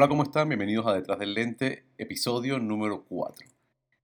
Hola, ¿cómo están? Bienvenidos a Detrás del Lente, episodio número 4.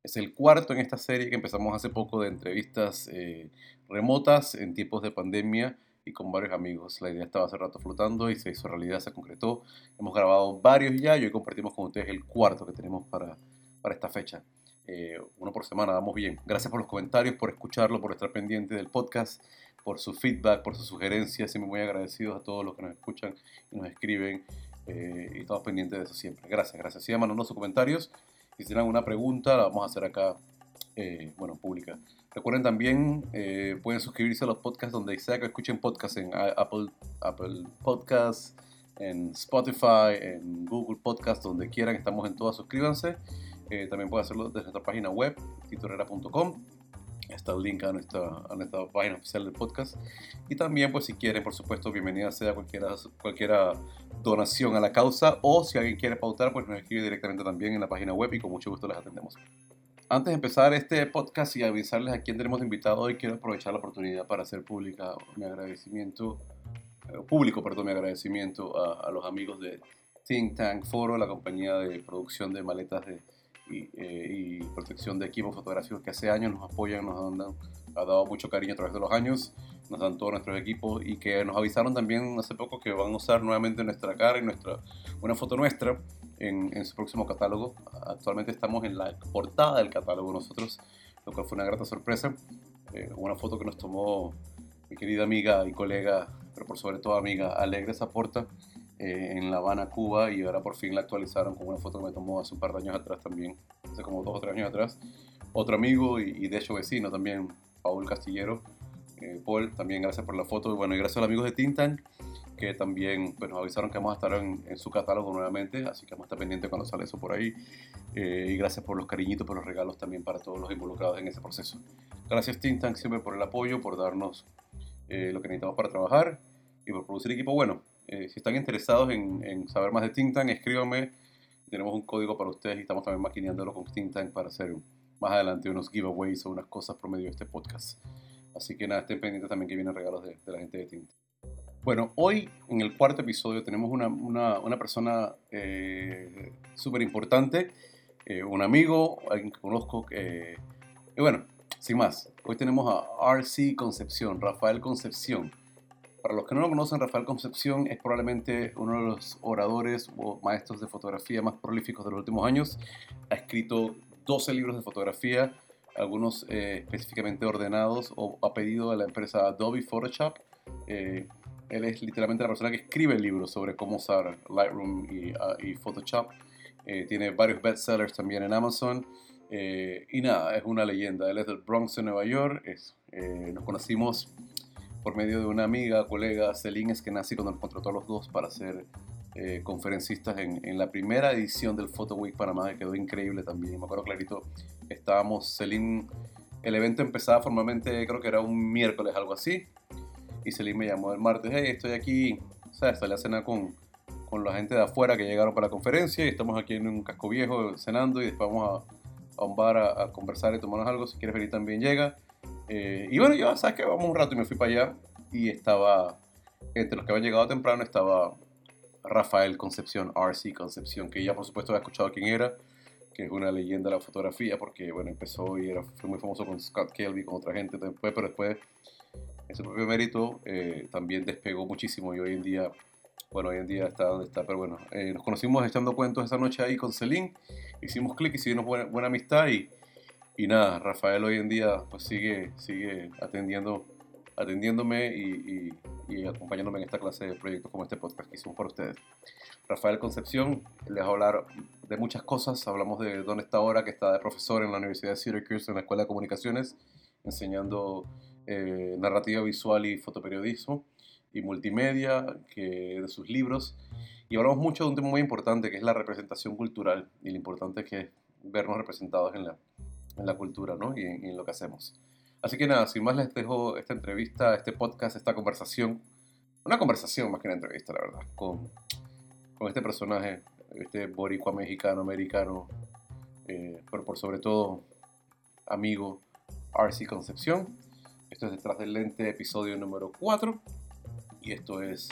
Es el cuarto en esta serie que empezamos hace poco de entrevistas eh, remotas en tiempos de pandemia y con varios amigos. La idea estaba hace rato flotando y se hizo realidad, se concretó. Hemos grabado varios ya y hoy compartimos con ustedes el cuarto que tenemos para, para esta fecha. Eh, uno por semana, vamos bien. Gracias por los comentarios, por escucharlo, por estar pendiente del podcast, por su feedback, por sus sugerencias. Siempre muy agradecidos a todos los que nos escuchan y nos escriben eh, y estamos pendientes de eso siempre. Gracias, gracias. Sigan mandando sus comentarios. Si tienen alguna pregunta, la vamos a hacer acá, eh, bueno, pública. Recuerden también, eh, pueden suscribirse a los podcasts donde sea que escuchen podcasts en Apple, Apple Podcasts, en Spotify, en Google Podcasts, donde quieran, estamos en todas, suscríbanse. también pueden hacerlo desde nuestra página web, titorera.com está el link a nuestra, a nuestra página oficial del podcast. Y también, pues si quieren, por supuesto, bienvenida sea cualquiera, cualquiera donación a la causa o si alguien quiere pautar, pues nos escribe directamente también en la página web y con mucho gusto les atendemos. Antes de empezar este podcast y avisarles a quién tenemos invitado hoy, quiero aprovechar la oportunidad para hacer pública mi agradecimiento, eh, público, perdón, mi agradecimiento a, a los amigos de Think Tank Foro, la compañía de producción de maletas de eh, y, protección de equipos fotográficos que hace años nos apoyan, nos han, ha dado mucho cariño a través de los años, nos dan todos nuestros equipos y que nos avisaron también hace poco que van a usar nuevamente nuestra cara y nuestra, una foto nuestra en, en su próximo catálogo. Actualmente estamos en la portada del catálogo nosotros, lo cual fue una grata sorpresa. Eh, una foto que nos tomó mi querida amiga y colega, pero por sobre todo amiga, Alegre Zaporta, eh, en La Habana, Cuba, y ahora por fin la actualizaron con una foto que me tomó hace un par de años atrás también, hace como dos o tres años atrás. Otro amigo y, de hecho vecino también, Paul Castillero. Eh, Paul, también gracias por la foto. Y bueno, y gracias a los amigos de Tintan, que también pues, nos avisaron que vamos a estar en, su catálogo nuevamente, así que vamos a estar pendientes cuando sale eso por ahí. Eh, y gracias por los cariñitos, por los regalos también para todos los involucrados en ese proceso. Gracias Tintan siempre por el apoyo, por darnos lo que necesitamos para trabajar y por producir equipo bueno. Eh, si están interesados en, saber más de Think Tank, escríbanme. Tenemos un código para ustedes y estamos también maquineándolo con Think Tank para hacer más adelante unos giveaways o unas cosas por medio de este podcast. Así que nada, estén pendientes también que vienen regalos de, la gente de Think Tank. Bueno, hoy en el cuarto episodio tenemos una, una, una persona eh, súper importante, eh, un amigo, alguien que conozco. y bueno, sin más, hoy tenemos a RC Concepción, Rafael Concepción. Para los que no lo conocen, Rafael Concepción es probablemente uno de los oradores o maestros de fotografía más prolíficos de los últimos años. Ha escrito 12 libros de fotografía, algunos eh, específicamente ordenados o a pedido de la empresa Adobe Photoshop. Eh, él es literalmente la persona que escribe libros sobre cómo usar Lightroom y, ah, Photoshop. Eh, tiene varios bestsellers también en Amazon. y nada, es una leyenda. Él es del Bronx, en Nueva York. Nos conocimos por medio de una amiga, colega, Celine Eskenazi, cuando nos contrató a los dos para ser eh, conferencistas en, en, la primera edición del Photo Week Panamá, que quedó increíble también. Me acuerdo clarito, estábamos, Celine, el evento empezaba formalmente, creo que era un miércoles, algo así, y Celine me llamó el martes, hey, estoy aquí, ¿sabes? Salí a cenar con, con la gente de afuera que llegaron para la conferencia y estamos aquí en un casco viejo cenando y después vamos a, a un bar a, a conversar y tomarnos algo, si quieres venir también llega. Eh, y bueno, yo, ¿sabes que Vamos un rato y me fui para allá y estaba, entre los que habían llegado temprano estaba Rafael Concepción, RC Concepción, que ya por supuesto había escuchado quién era, que es una leyenda de la fotografía, porque bueno, empezó y era, fue muy famoso con Scott Kelby, con otra gente después, pero después ese propio mérito eh, también despegó muchísimo y hoy en día, bueno, hoy en día está donde está, pero bueno, eh, nos conocimos echando cuentos esa noche ahí con Celine, hicimos clic, hicimos buena, buena amistad y y nada, Rafael hoy en día pues sigue, sigue atendiendo, atendiéndome y, acompañándome en esta clase de proyectos como este podcast que hicimos para ustedes. Rafael Concepción les va a hablar de muchas cosas. Hablamos de dónde está ahora, que está de profesor en la Universidad de Syracuse, en la Escuela de Comunicaciones, enseñando eh, narrativa visual y fotoperiodismo y multimedia, que de sus libros. Y hablamos mucho de un tema muy importante, que es la representación cultural y lo importante que es vernos representados en la, en la cultura ¿no? y, en, lo que hacemos. Así que nada, sin más les dejo esta entrevista, este podcast, esta conversación, una conversación más que una entrevista, la verdad, con, con este personaje, este boricua mexicano, americano, eh, pero por sobre todo amigo RC Concepción. Esto es Detrás del Lente, episodio número 4. Y esto es,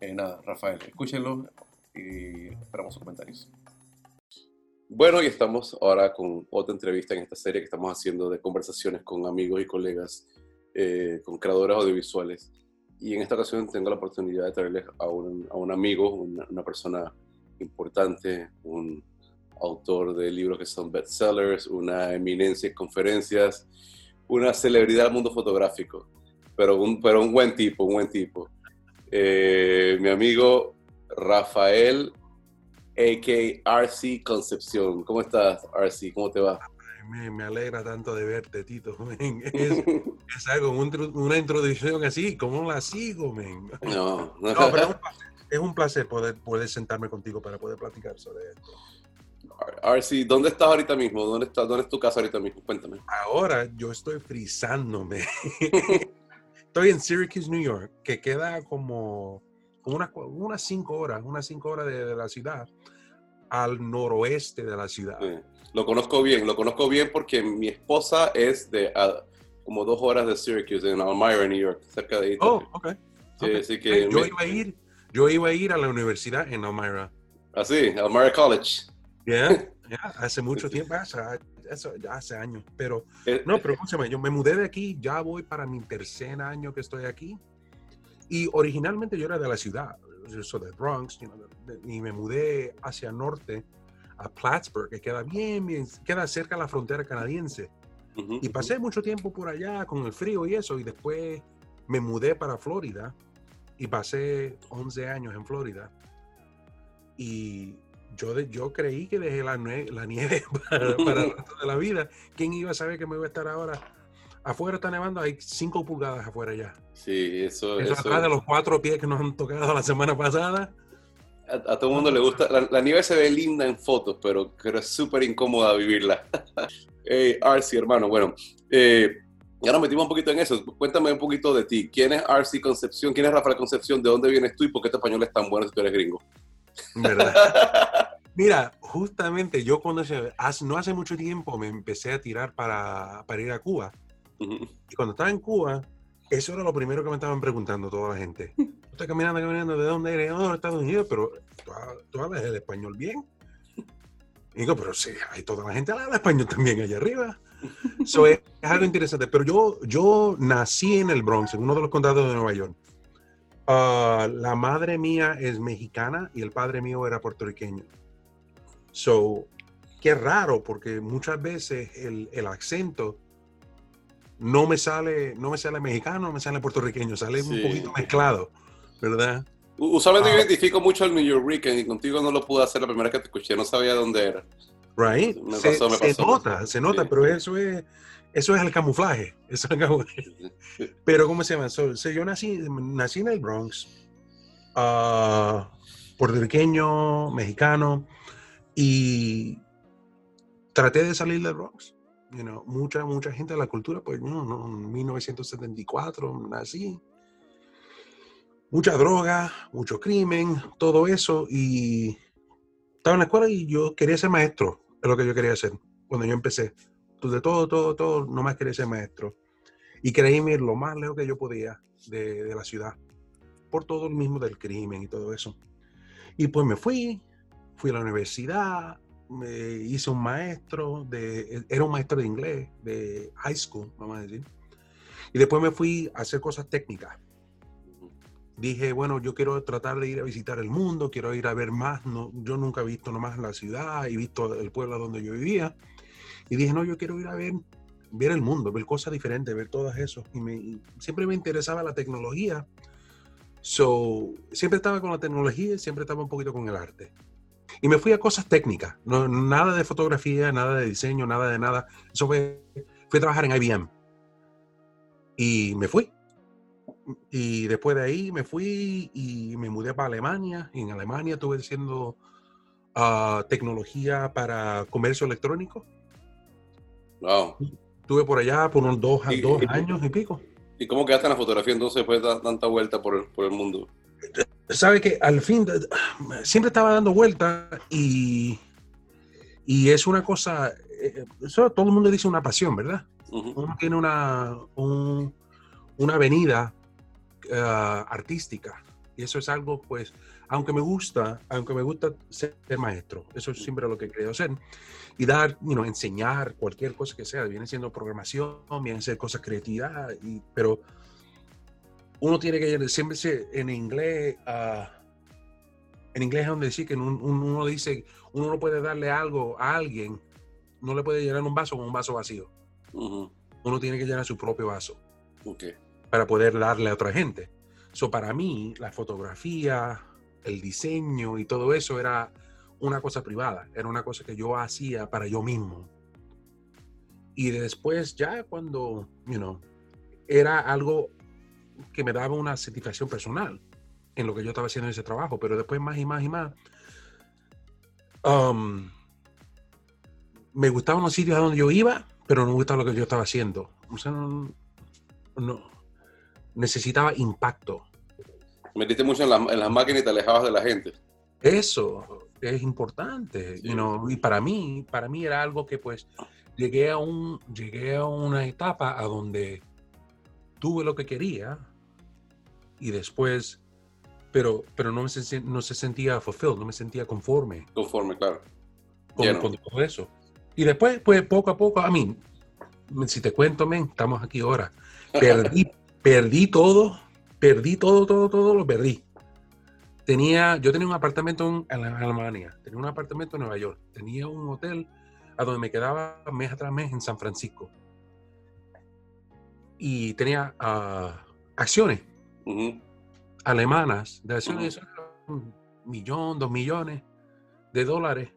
eh, nada, Rafael, escúchenlo y esperamos sus comentarios. Bueno, y estamos ahora con otra entrevista en esta serie que estamos haciendo de conversaciones con amigos y colegas, eh, con creadores audiovisuales. Y en esta ocasión tengo la oportunidad de traerles a un, amigo, una, una, persona importante, un autor de libros que son bestsellers, una eminencia en conferencias, una celebridad del mundo fotográfico, pero un, pero un buen tipo, un buen tipo. Eh, mi amigo Rafael, a.k.a. RC Concepción. ¿Cómo estás, RC? ¿Cómo te va? Me, me, alegra tanto de verte, Tito. Es, es algo, una introducción así, ¿cómo la sigo, men? No, no. no pero es un placer poder, poder sentarme contigo para poder platicar sobre esto. RC, ¿dónde estás ahorita mismo? ¿Dónde, está, ¿Dónde es tu casa ahorita mismo? Cuéntame. Ahora yo estoy frizándome. estoy en Syracuse, New York, que queda como, como unas, unas cinco horas, unas cinco horas de, de, la ciudad, al noroeste de la ciudad. Sí. Lo conozco bien, lo conozco bien porque mi esposa es de uh, como dos horas de Syracuse, en Elmira, New York, cerca de ahí. Oh, ok. Sí, okay. Así que yo, me... iba a ir, yo iba a ir a la universidad en Elmira. Ah, sí, Elmira College. Yeah, yeah, hace mucho tiempo, hace, hace años, pero Eh, no, pero escúchame, yo me mudé de aquí, ya voy para mi tercer año que estoy aquí, y originalmente yo era de la ciudad, yo soy de Bronx, you know, y me mudé hacia norte, a Plattsburgh, que queda bien, bien, queda cerca de la frontera canadiense, uh -huh, y pasé mucho tiempo por allá con el frío y eso, y después me mudé para Florida, y pasé 11 años en Florida, y yo, de, yo creí que dejé la, la nieve para, para, el resto de la vida. ¿Quién iba a saber que me iba a estar ahora? Afuera está nevando, hay 5 pulgadas afuera ya. Sí, eso, eso. eso atrás de los cuatro pies que nos han tocado la semana pasada. A, a todo el mundo le gusta. La, la, nieve se ve linda en fotos, pero, pero es súper incómoda vivirla. hey, Arcy, hermano, bueno. Eh, ya nos metimos un poquito en eso. Cuéntame un poquito de ti. ¿Quién es Arcy Concepción? ¿Quién es Rafael Concepción? ¿De dónde vienes tú y por qué tu español es tan bueno si tú eres gringo? ¿Verdad? Mira, justamente yo cuando hace, no hace mucho tiempo me empecé a tirar para, para ir a Cuba. Uh -huh. Y cuando estaba en Cuba, eso era lo primero que me estaban preguntando toda la gente. Estoy caminando, caminando, ¿de dónde eres? Oh, Estados Unidos, pero ¿tú, tú hablas el español bien? Y digo, pero sí, hay toda la gente habla español también allá arriba. So, es, es, algo interesante. Pero yo, yo nací en el Bronx, en uno de los condados de Nueva York. Uh, la madre mía es mexicana y el padre mío era puertorriqueño. So, qué raro, porque muchas veces el, el, acento no me sale, no me sale mexicano, no me sale puertorriqueño, sale sí. un poquito mezclado, ¿verdad? Usualmente yo identifico mucho al New Yorker y contigo no lo pude hacer la primera vez que te escuché, no sabía dónde era. Right. Me se, pasó, me se pasó. nota, se nota, Sí. pero eso es, eso es el camuflaje. Eso es el camuflaje. Pero, ¿cómo se llama? So, so yo nací, nací en el Bronx, uh, puertorriqueño, mexicano, y traté de salir del Bronx. You mucha, mucha gente de la cultura, pues, no, no, en 1974 nací. Mucha droga, mucho crimen, todo eso, y estaba en la escuela y yo quería ser maestro, es lo que yo quería hacer cuando yo empecé. De todo, todo, todo, nomás quería ser maestro. Y quería irme lo más lejos que yo podía de, de la ciudad, por todo el mismo del crimen y todo eso. Y pues me fui, fui a la universidad, me hice un maestro, de, era un maestro de inglés, de high school, vamos a decir. Y después me fui a hacer cosas técnicas. Dije, bueno, yo quiero tratar de ir a visitar el mundo, quiero ir a ver más. No, yo nunca he visto nomás la ciudad, he visto el pueblo donde yo vivía. Y dije, no, yo quiero ir a ver, ver el mundo, ver cosas diferentes, ver todo eso. Y, me, y siempre me interesaba la tecnología. So, siempre estaba con la tecnología, siempre estaba un poquito con el arte. Y me fui a cosas técnicas, no, nada de fotografía, nada de diseño, nada de nada. Eso fue, fui a trabajar en IBM. Y me fui. Y después de ahí me fui y me mudé para Alemania. Y en Alemania estuve haciendo uh, tecnología para comercio electrónico. Wow. Estuve por allá por unos dos, Y- dos y- años y pico. ¿Y cómo quedaste en la fotografía entonces después de tanta vuelta por el, por el mundo? Sabe que al fin siempre estaba dando vueltas y, y es una cosa, eh, eso todo el mundo dice una pasión, ¿verdad? Ujú. Uno tiene una, un- una avenida ah, artística y eso es algo, pues, aunque me gusta, aunque me gusta ser maestro, eso es siempre lo que querido hacer, y dar, you know, enseñar cualquier cosa que sea, viene siendo programación, viene siendo cosas creatividad, y, pero uno tiene que siempre en inglés, ah, en inglés es donde decir que uno, uno dice, uno no puede darle algo a alguien, no le puede llenar un vaso con un vaso vacío. Uno tiene que llenar su propio vaso para poder darle a otra gente. So, para mí, la fotografía, el diseño y todo eso era una cosa privada, era una cosa que yo hacía para yo mismo. Y después ya cuando, you know, era algo que me daba una satisfacción personal en lo que yo estaba haciendo en ese trabajo, pero después más y más y más, um, me gustaban los sitios a donde yo iba, pero no me gustaba lo que yo estaba haciendo. O sea, no, necesitaba impacto. Metiste mucho en, las máquinas y te alejabas de la gente. Eso es importante, y para mí, para mí era algo que pues llegué a un, llegué a una etapa a donde tuve lo que quería y después, pero, pero no, me, no se sentía fulfilled, no me sentía conforme. Conforme, claro. Con, todo eso. Y después, pues poco a poco, a mí, si te cuento, men, estamos aquí ahora. Perdí, perdí todo, perdí todo, todo, todo, lo perdí. Tenía, yo tenía un apartamento en, Alemania, tenía un apartamento en Nueva York, tenía un hotel a donde me quedaba mes tras mes en San Francisco. Y tenía ah, acciones alemanas, de acciones, un millón, dos millones de dólares.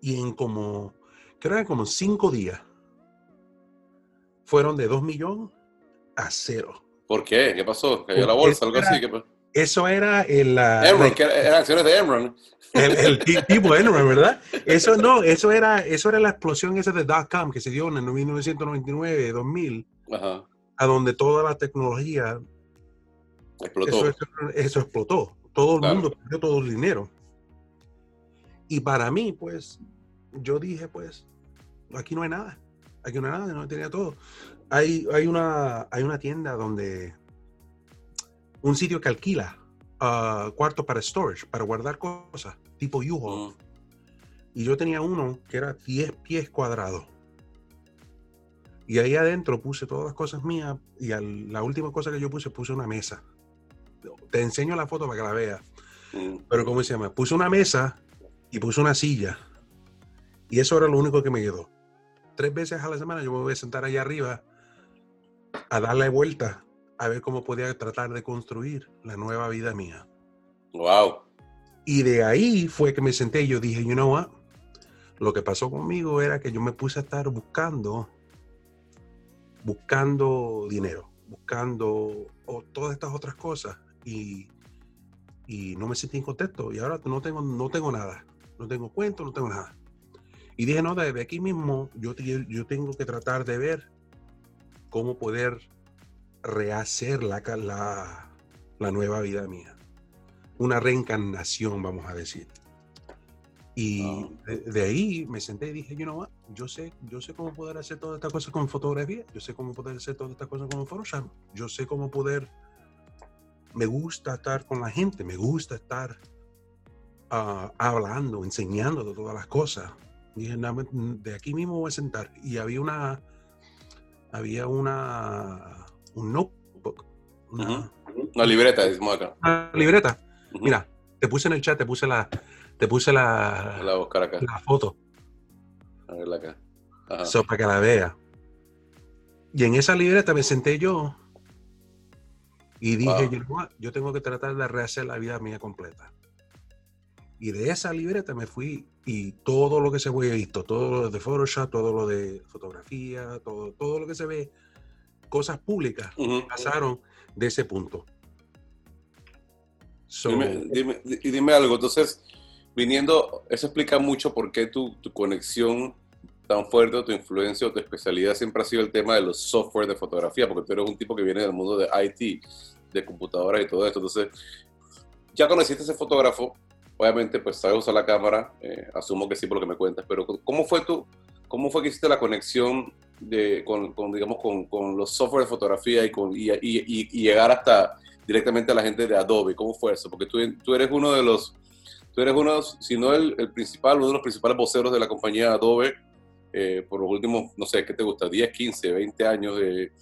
Y en como, creo que como cinco días, fueron de dos millones a cero. ¿Por qué? ¿Qué pasó? ¿Cayó la bolsa? Algo así. Eso era el... Enron, que eran acciones de Enron. El, tipo Enron, ¿verdad? Eso no, eso era, eso era la explosión esa de dot-com que se dio en el 1999, 2000, a donde toda la tecnología Explotó. Eso, explotó. Todo el mundo perdió todo el dinero. Y para mí, pues, yo dije, pues, aquí no hay nada. Aquí no hay nada, no tenía todo. Hay, hay, una, hay una tienda donde, un sitio que alquila uh, cuartos para storage, para guardar cosas, tipo u Y yo tenía uno que era 10 pies cuadrados. Y ahí adentro puse todas las cosas mías y la última cosa que yo puse, puse una mesa te enseño la foto para que la veas. Mm. Pero, ¿cómo se llama? Puse una mesa y puse una silla. Y eso era lo único que me quedó. Tres veces a la semana yo me voy a sentar allá arriba a darle vuelta a ver cómo podía tratar de construir la nueva vida mía. Wow. Y de ahí fue que me senté y yo dije, you know what? Lo que pasó conmigo era que yo me puse a estar buscando, buscando dinero, buscando todas estas otras cosas y, y no me sentí contento. Y ahora no tengo, no tengo nada. No tengo cuento, no tengo nada. Y dije, no, desde aquí mismo yo, yo tengo que tratar de ver cómo poder rehacer la, la, la nueva vida mía. Una reencarnación, vamos a decir. Y de, ahí me senté y dije, you know what? yo sé, yo sé cómo poder hacer todas estas cosas con fotografía, yo sé cómo poder hacer todas estas cosas con Photoshop, yo sé cómo poder me gusta estar con la gente, me gusta estar ah, hablando, enseñando de todas las cosas. Dije, de aquí mismo voy a sentar. Y había una, había una, un notebook. Una, libreta, acá. Una libreta. Mira, te puse en el chat, te puse la, te puse la, la, la foto. A verla acá. para que la vea. Y en esa libreta me senté yo y dije, yo, tengo que tratar de rehacer la vida mía completa. Y de esa libreta me fui y todo lo que se ve visto, todo lo de Photoshop, todo lo de fotografía, todo, todo lo que se ve, cosas públicas, pasaron de ese punto. dime, y dime algo, entonces, viniendo, eso explica mucho por qué tu, tu conexión tan fuerte, tu influencia o tu especialidad siempre ha sido el tema de los software de fotografía, porque tú eres un tipo que viene del mundo de IT, de computadoras y todo esto. Entonces, ya conociste a ese fotógrafo, obviamente, pues sabes usar la cámara, eh, asumo que sí por lo que me cuentas, pero ¿cómo fue tú, cómo fue que hiciste la conexión de, con, digamos, con, con, los software de fotografía y, con, y, llegar hasta directamente a la gente de Adobe. ¿Cómo fue eso? Porque tú, tú eres uno de los, tú eres uno, si no el, principal, uno de los principales voceros de la compañía Adobe eh, por los últimos, no sé, ¿qué te gusta? 10, 15, 20 años. Eh,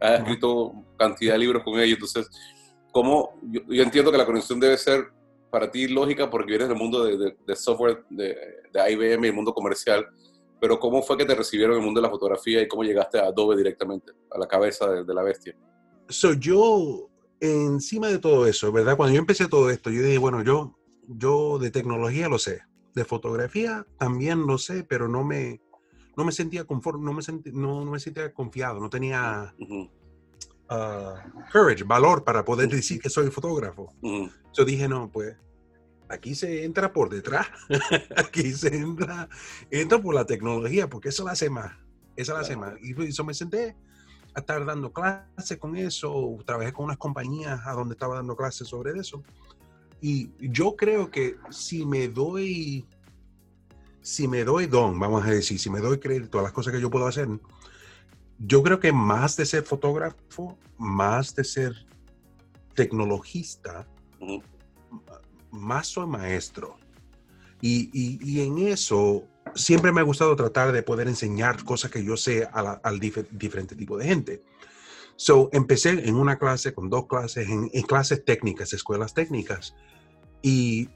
has escrito cantidad de libros con ellos. Entonces, ¿cómo? Yo, yo, entiendo que la conexión debe ser para ti lógica porque vienes del mundo de, de, de software de, de IBM y el mundo comercial pero ¿cómo fue que te recibieron en el mundo de la fotografía y cómo llegaste a Adobe directamente, a la cabeza de, de la bestia? So, yo, encima de todo eso, ¿verdad? Cuando yo empecé todo esto, yo dije, bueno, yo, yo de tecnología lo sé, de fotografía también lo sé, pero no me, no me sentía conforme, no me, sentí, no, no me sentía confiado, no tenía uh -huh. uh, courage, valor para poder decir que soy fotógrafo. Uh -huh. Yo dije, no, pues aquí se entra por detrás, aquí se entra, entra por la tecnología, porque eso la hace más, eso la hace más. Y eso me senté a estar dando clases con eso, trabajé con unas compañías a donde estaba dando clases sobre eso. Y yo creo que si me doy, si me doy don, vamos a decir, si me doy crédito a las cosas que yo puedo hacer, yo creo que más de ser fotógrafo, más de ser tecnologista, uh -huh más soy maestro. Y, y, y, en eso siempre me ha gustado tratar de poder enseñar cosas que yo sé al dif diferente tipo de gente. So, empecé en una clase, con dos clases, en, en, clases técnicas, escuelas técnicas, y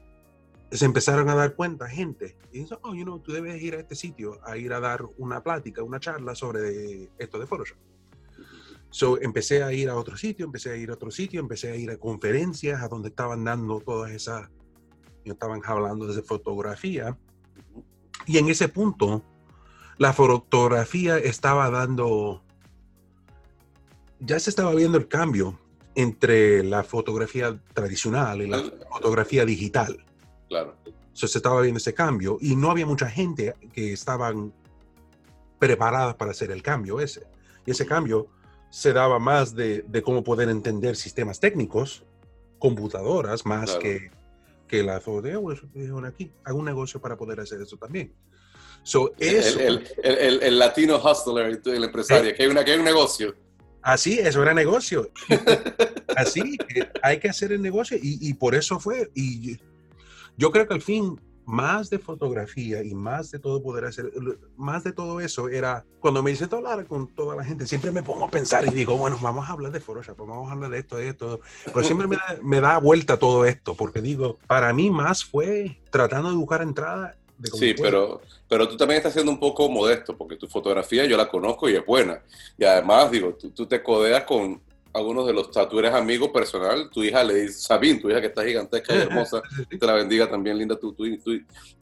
se empezaron a dar cuenta gente. Y dice, oh, you know, tú debes ir a este sitio a ir a dar una plática, una charla sobre esto de Photoshop. So, empecé a ir a otro sitio, empecé a ir a otro sitio, empecé a ir a conferencias a donde estaban dando todas esas, estaban hablando de fotografía. Y en ese punto, la fotografía estaba dando, ya se estaba viendo el cambio entre la fotografía tradicional y la fotografía digital. Claro. So, se estaba viendo ese cambio y no había mucha gente que estaban preparadas para hacer el cambio ese. Y ese cambio se daba más de, de, cómo poder entender sistemas técnicos, computadoras, más claro. que, que la de, oh, aquí, hago un negocio para poder hacer eso también. So, eso, el, el, el, el, latino hustler, el empresario, eh, que, hay una, que hay un negocio. Así, eso era negocio. así, hay que hacer el negocio y, y por eso fue. Y yo creo que al fin más de fotografía y más de todo poder hacer, más de todo eso era, cuando me hice hablar con toda la gente, siempre me pongo a pensar y digo, bueno, vamos a hablar de Photoshop, vamos a hablar de esto, de esto, pero siempre me da, me da vuelta todo esto, porque digo, para mí más fue tratando de buscar entrada. Sí, pero, pero tú también estás siendo un poco modesto, porque tu fotografía yo la conozco y es buena. Y además, digo, tú, tú te codeas con algunos de los, o sea, tú eres amigo personal, tu hija le dice, Sabine, tu hija que está gigantesca y hermosa, te la bendiga también, linda, tu, tu, tu,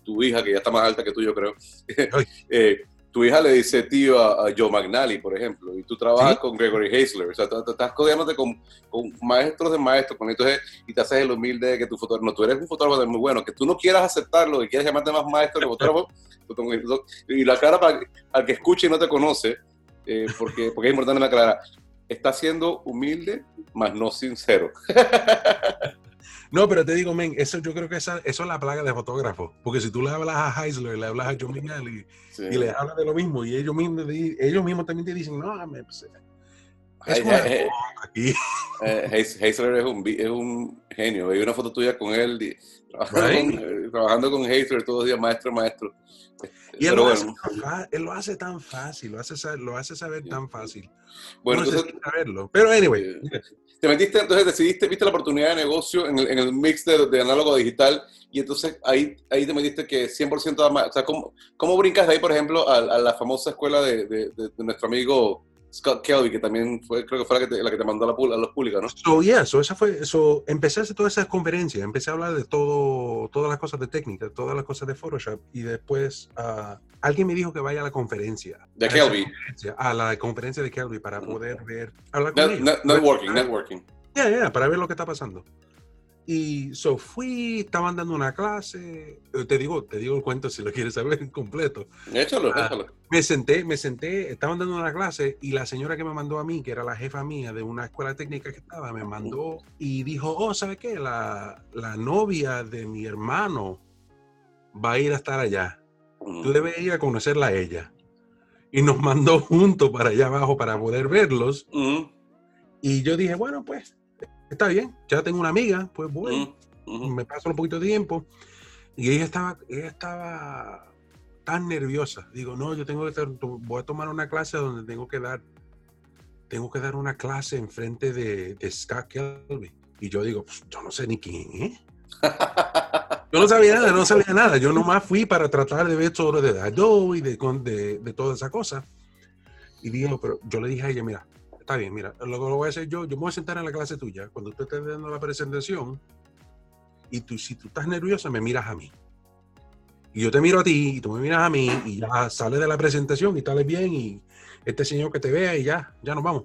tu, hija que ya está más alta que tú, yo creo. eh, tu hija le dice tío a, a, Joe McNally, por ejemplo, y tú trabajas ¿Sí? con Gregory Hazler, o sea, tú, tú estás codeándote con, con, maestros de maestros, con entonces, y te haces el humilde de que tu fotógrafo, no, tú eres un fotógrafo muy bueno, que tú no quieras aceptarlo, que quieres llamarte más maestro que fotógrafo, y la cara para al que escuche y no te conoce, eh, porque, porque es importante me aclarar, está siendo humilde, más no sincero. No, pero te digo, men, eso yo creo que esa, eso es la plaga de fotógrafos. Porque si tú le hablas a Heisler, le hablas a John Miguel sí. y le hablas de lo mismo, y ellos mismos, ellos mismos también te dicen, no, me, pues, es hey, hey, aquí. Eh, Heisler es un, es un genio. Hay una foto tuya con él y, trabajando, right. con, trabajando con Heisler todos los días, maestro, maestro. Y él lo, bueno. hace él lo, hace tan fácil, lo hace, lo hace saber tan fácil. Bueno, no entonces, saberlo. Pero, anyway. Te metiste, entonces decidiste, viste la oportunidad de negocio en el, en el mix de, de, análogo digital y entonces ahí, ahí te metiste que 100% o sea, ¿cómo, ¿cómo, brincas de ahí, por ejemplo, a, a la famosa escuela de, de, de, nuestro amigo Scott Kelby, que también fue, creo que fue la que te, la que te mandó a, la, a los públicos, ¿no? So, yeah, so esa fue, so, empecé a hacer todas esas conferencias, empecé a hablar de todo, todas las cosas de técnica, todas las cosas de Photoshop, y después uh, alguien me dijo que vaya a la conferencia. ¿De Kelby? A la conferencia de Kelby para poder ver, hablar con net, ellos. Networking, networking. Yeah, yeah, para ver lo que está pasando. Y so fui, estaban dando una clase, eh, te digo, te digo el cuento si lo quieres saber completo. Échalo, uh, échalo. Me senté, me senté, estaban dando una clase y la señora que me mandó a mí, que era la jefa mía de una escuela técnica que estaba, me mandó y dijo, oh, ¿sabe qué? La, la novia de mi hermano va a ir a estar allá. Mm. Tú debes ir a conocerla a ella. Y nos mandó juntos para allá abajo para poder verlos. Mm. Y yo dije, bueno, pues, está bien, ya tengo una amiga, pues voy, me paso un poquito de tiempo. Y ella estaba, ella estaba tan nerviosa. Digo, no, yo tengo que, voy a tomar una clase donde tengo que dar, tengo que dar una clase enfrente de, de Scott Kelby. Y yo digo, pues, yo no sé ni quién es. Yo no sabía nada, no sabía nada. Yo nomás fui para tratar de ver todo de Adobe y de, de, de toda esa cosa. Y digo, pero yo le dije a ella, mira, está bien, mira, lo que lo voy a hacer yo, yo me voy a sentar en la clase tuya. Cuando tú estés dando la presentación y tú, si tú estás nerviosa, me miras a mí. Y yo te miro a ti y tú me miras a mí y ya sales de la presentación y sales bien y este señor que te vea y ya, ya nos vamos.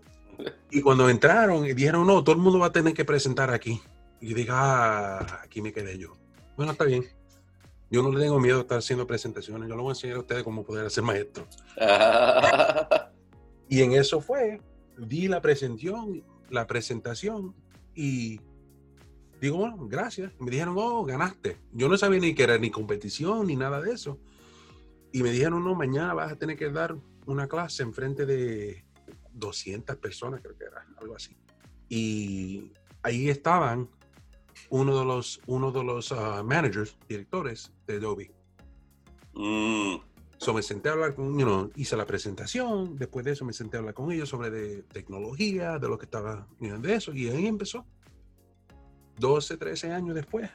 Y cuando entraron y dijeron, no, todo el mundo va a tener que presentar aquí. Y yo dije, ah, aquí me quedé yo. Bueno, está bien. Yo no le tengo miedo a estar haciendo presentaciones. Yo le voy a enseñar a ustedes cómo poder hacer maestro. y en eso fue, di la presentación, la presentación y digo, bueno, gracias. Me dijeron, oh, ganaste. Yo no sabía ni que era ni competición ni nada de eso. Y me dijeron, no, mañana vas a tener que dar una clase en frente de 200 personas, creo que era, algo así. Y ahí estaban uno de los, uno de los ah, managers, directores de Adobe. Mm. So me senté a hablar con, you hice la presentación, después de eso me senté a hablar con ellos sobre de tecnología, de lo que estaba, de eso, y ahí empezó. 12, 13 años después.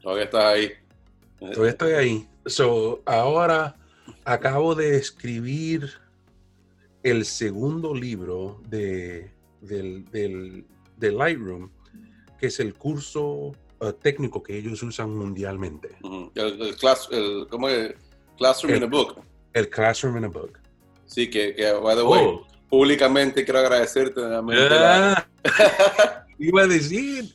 Todavía estás ahí. Todavía estoy ahí. So, ahora acabo de escribir el segundo libro de, del, del, de Lightroom, que es el curso uh, técnico que ellos usan mundialmente. el, class, el, ¿cómo es? Classroom in a Book. El Classroom in a Book. Sí, que, que by the way, oh. públicamente quiero agradecerte. Ah, iba a decir.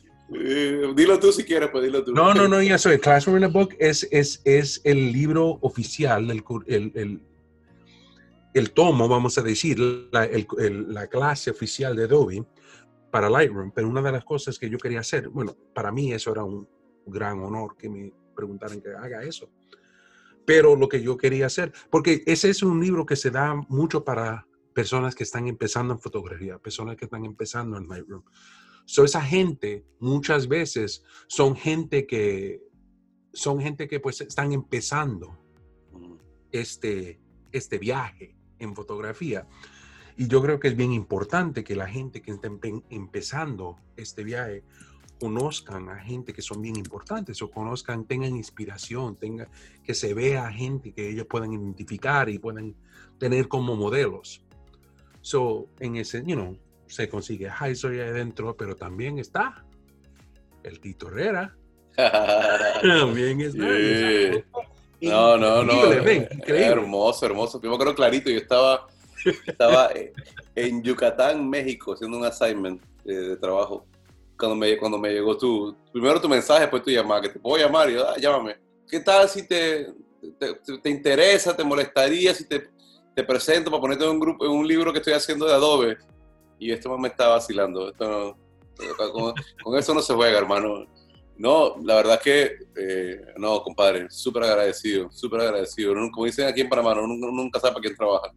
Dilo tú si quieres, pues dilo tú. No, no, no, ya soy. Classroom in a Book es, es, es el libro oficial, el, el, el, tomo, vamos a decir, la, la clase oficial de Adobe para Lightroom. Pero una de las cosas que yo quería hacer, bueno, para mí eso era un gran honor que me preguntaran que haga eso. Pero lo que yo quería hacer, porque ese es un libro que se da mucho para personas que están empezando en fotografía, personas que están empezando en Lightroom. So, esa gente muchas veces son gente que son gente que pues están empezando este, este viaje en fotografía. Y yo creo que es bien importante que la gente que está empezando este viaje conozcan a gente que son bien importantes o conozcan, tengan inspiración, tenga, que se vea gente que ellos puedan identificar y puedan tener como modelos. So, en ese, you know, se consigue Heiser ahí adentro, pero también está el Tito Herrera. también está. No, no, no. Hermoso, hermoso. Yo me acuerdo clarito, yo estaba, estaba en Yucatán, México, haciendo un assignment eh, de trabajo. Cuando me, cuando me llegó tu, primero tu mensaje, después tu llamada, que te puedo llamar y yo, ah, llámame. ¿Qué tal si te, te, te, interesa, te molestaría si te, te presento para ponerte en un grupo, en un libro que estoy haciendo de Adobe? y esto me está vacilando. Esto con, eso no se juega, hermano. No, la verdad es que, eh, no, compadre, súper agradecido, súper agradecido. Como dicen aquí en Panamá, uno nunca sabe para quién trabaja.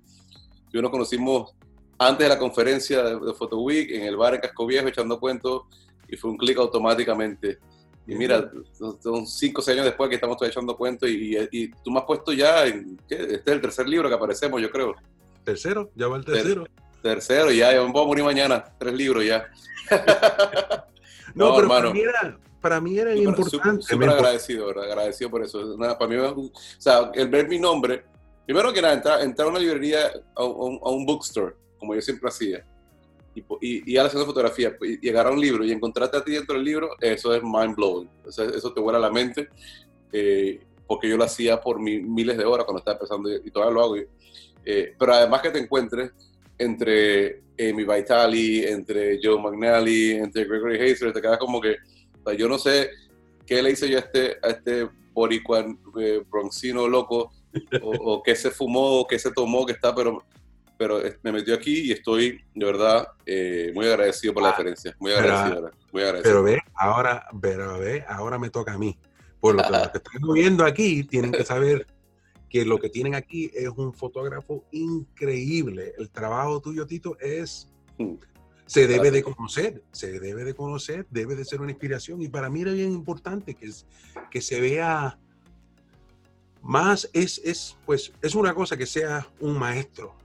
Yo nos conocimos antes de la conferencia de, Photo Week en el bar en Casco Viejo echando cuentos y fue un clic automáticamente. Y mira, son cinco o seis años después que estamos echando cuentos y, y, tú me has puesto ya, en, este es el tercer libro que aparecemos, yo creo. ¿Tercero? ¿Ya va el tercero? Tercero, ya, yo me puedo morir mañana. Tres libros ya. no, pero Para mí era, para mí era importante. Súper agradecido, ¿verdad? Agradecido por eso. para mí, o sea, el ver mi nombre, primero que nada, entrar, entrar a una librería, a un, a un bookstore, como yo siempre hacía, y, y, y haciendo fotografía, y, y, agarrar un libro y encontrarte a ti dentro del libro, eso es mind blowing. Eso, te vuela la mente, eh, porque yo lo hacía por miles de horas cuando estaba empezando y, todavía lo hago. Eh, pero además que te encuentres entre Amy Vitali, entre Joe McNally, entre Gregory Hazer, te queda como que, yo no sé qué le hice yo a este, a este boricuan eh, bronxino loco, o, qué se fumó, o qué se tomó, que está, pero, pero me metió aquí y estoy, de verdad, eh, muy agradecido por la diferencia, muy agradecido, muy agradecido. Pero ve, ahora, pero ve, ahora me toca a mí. Por lo que, lo que están viendo aquí, tienen que saber que lo que tienen aquí es un fotógrafo increíble. El trabajo tuyo, Tito, es... Hmm. se debe de conocer, se debe de conocer, debe de ser una inspiración. Y para mí era bien importante que, que se vea más, es, es, pues, es una cosa que sea un maestro,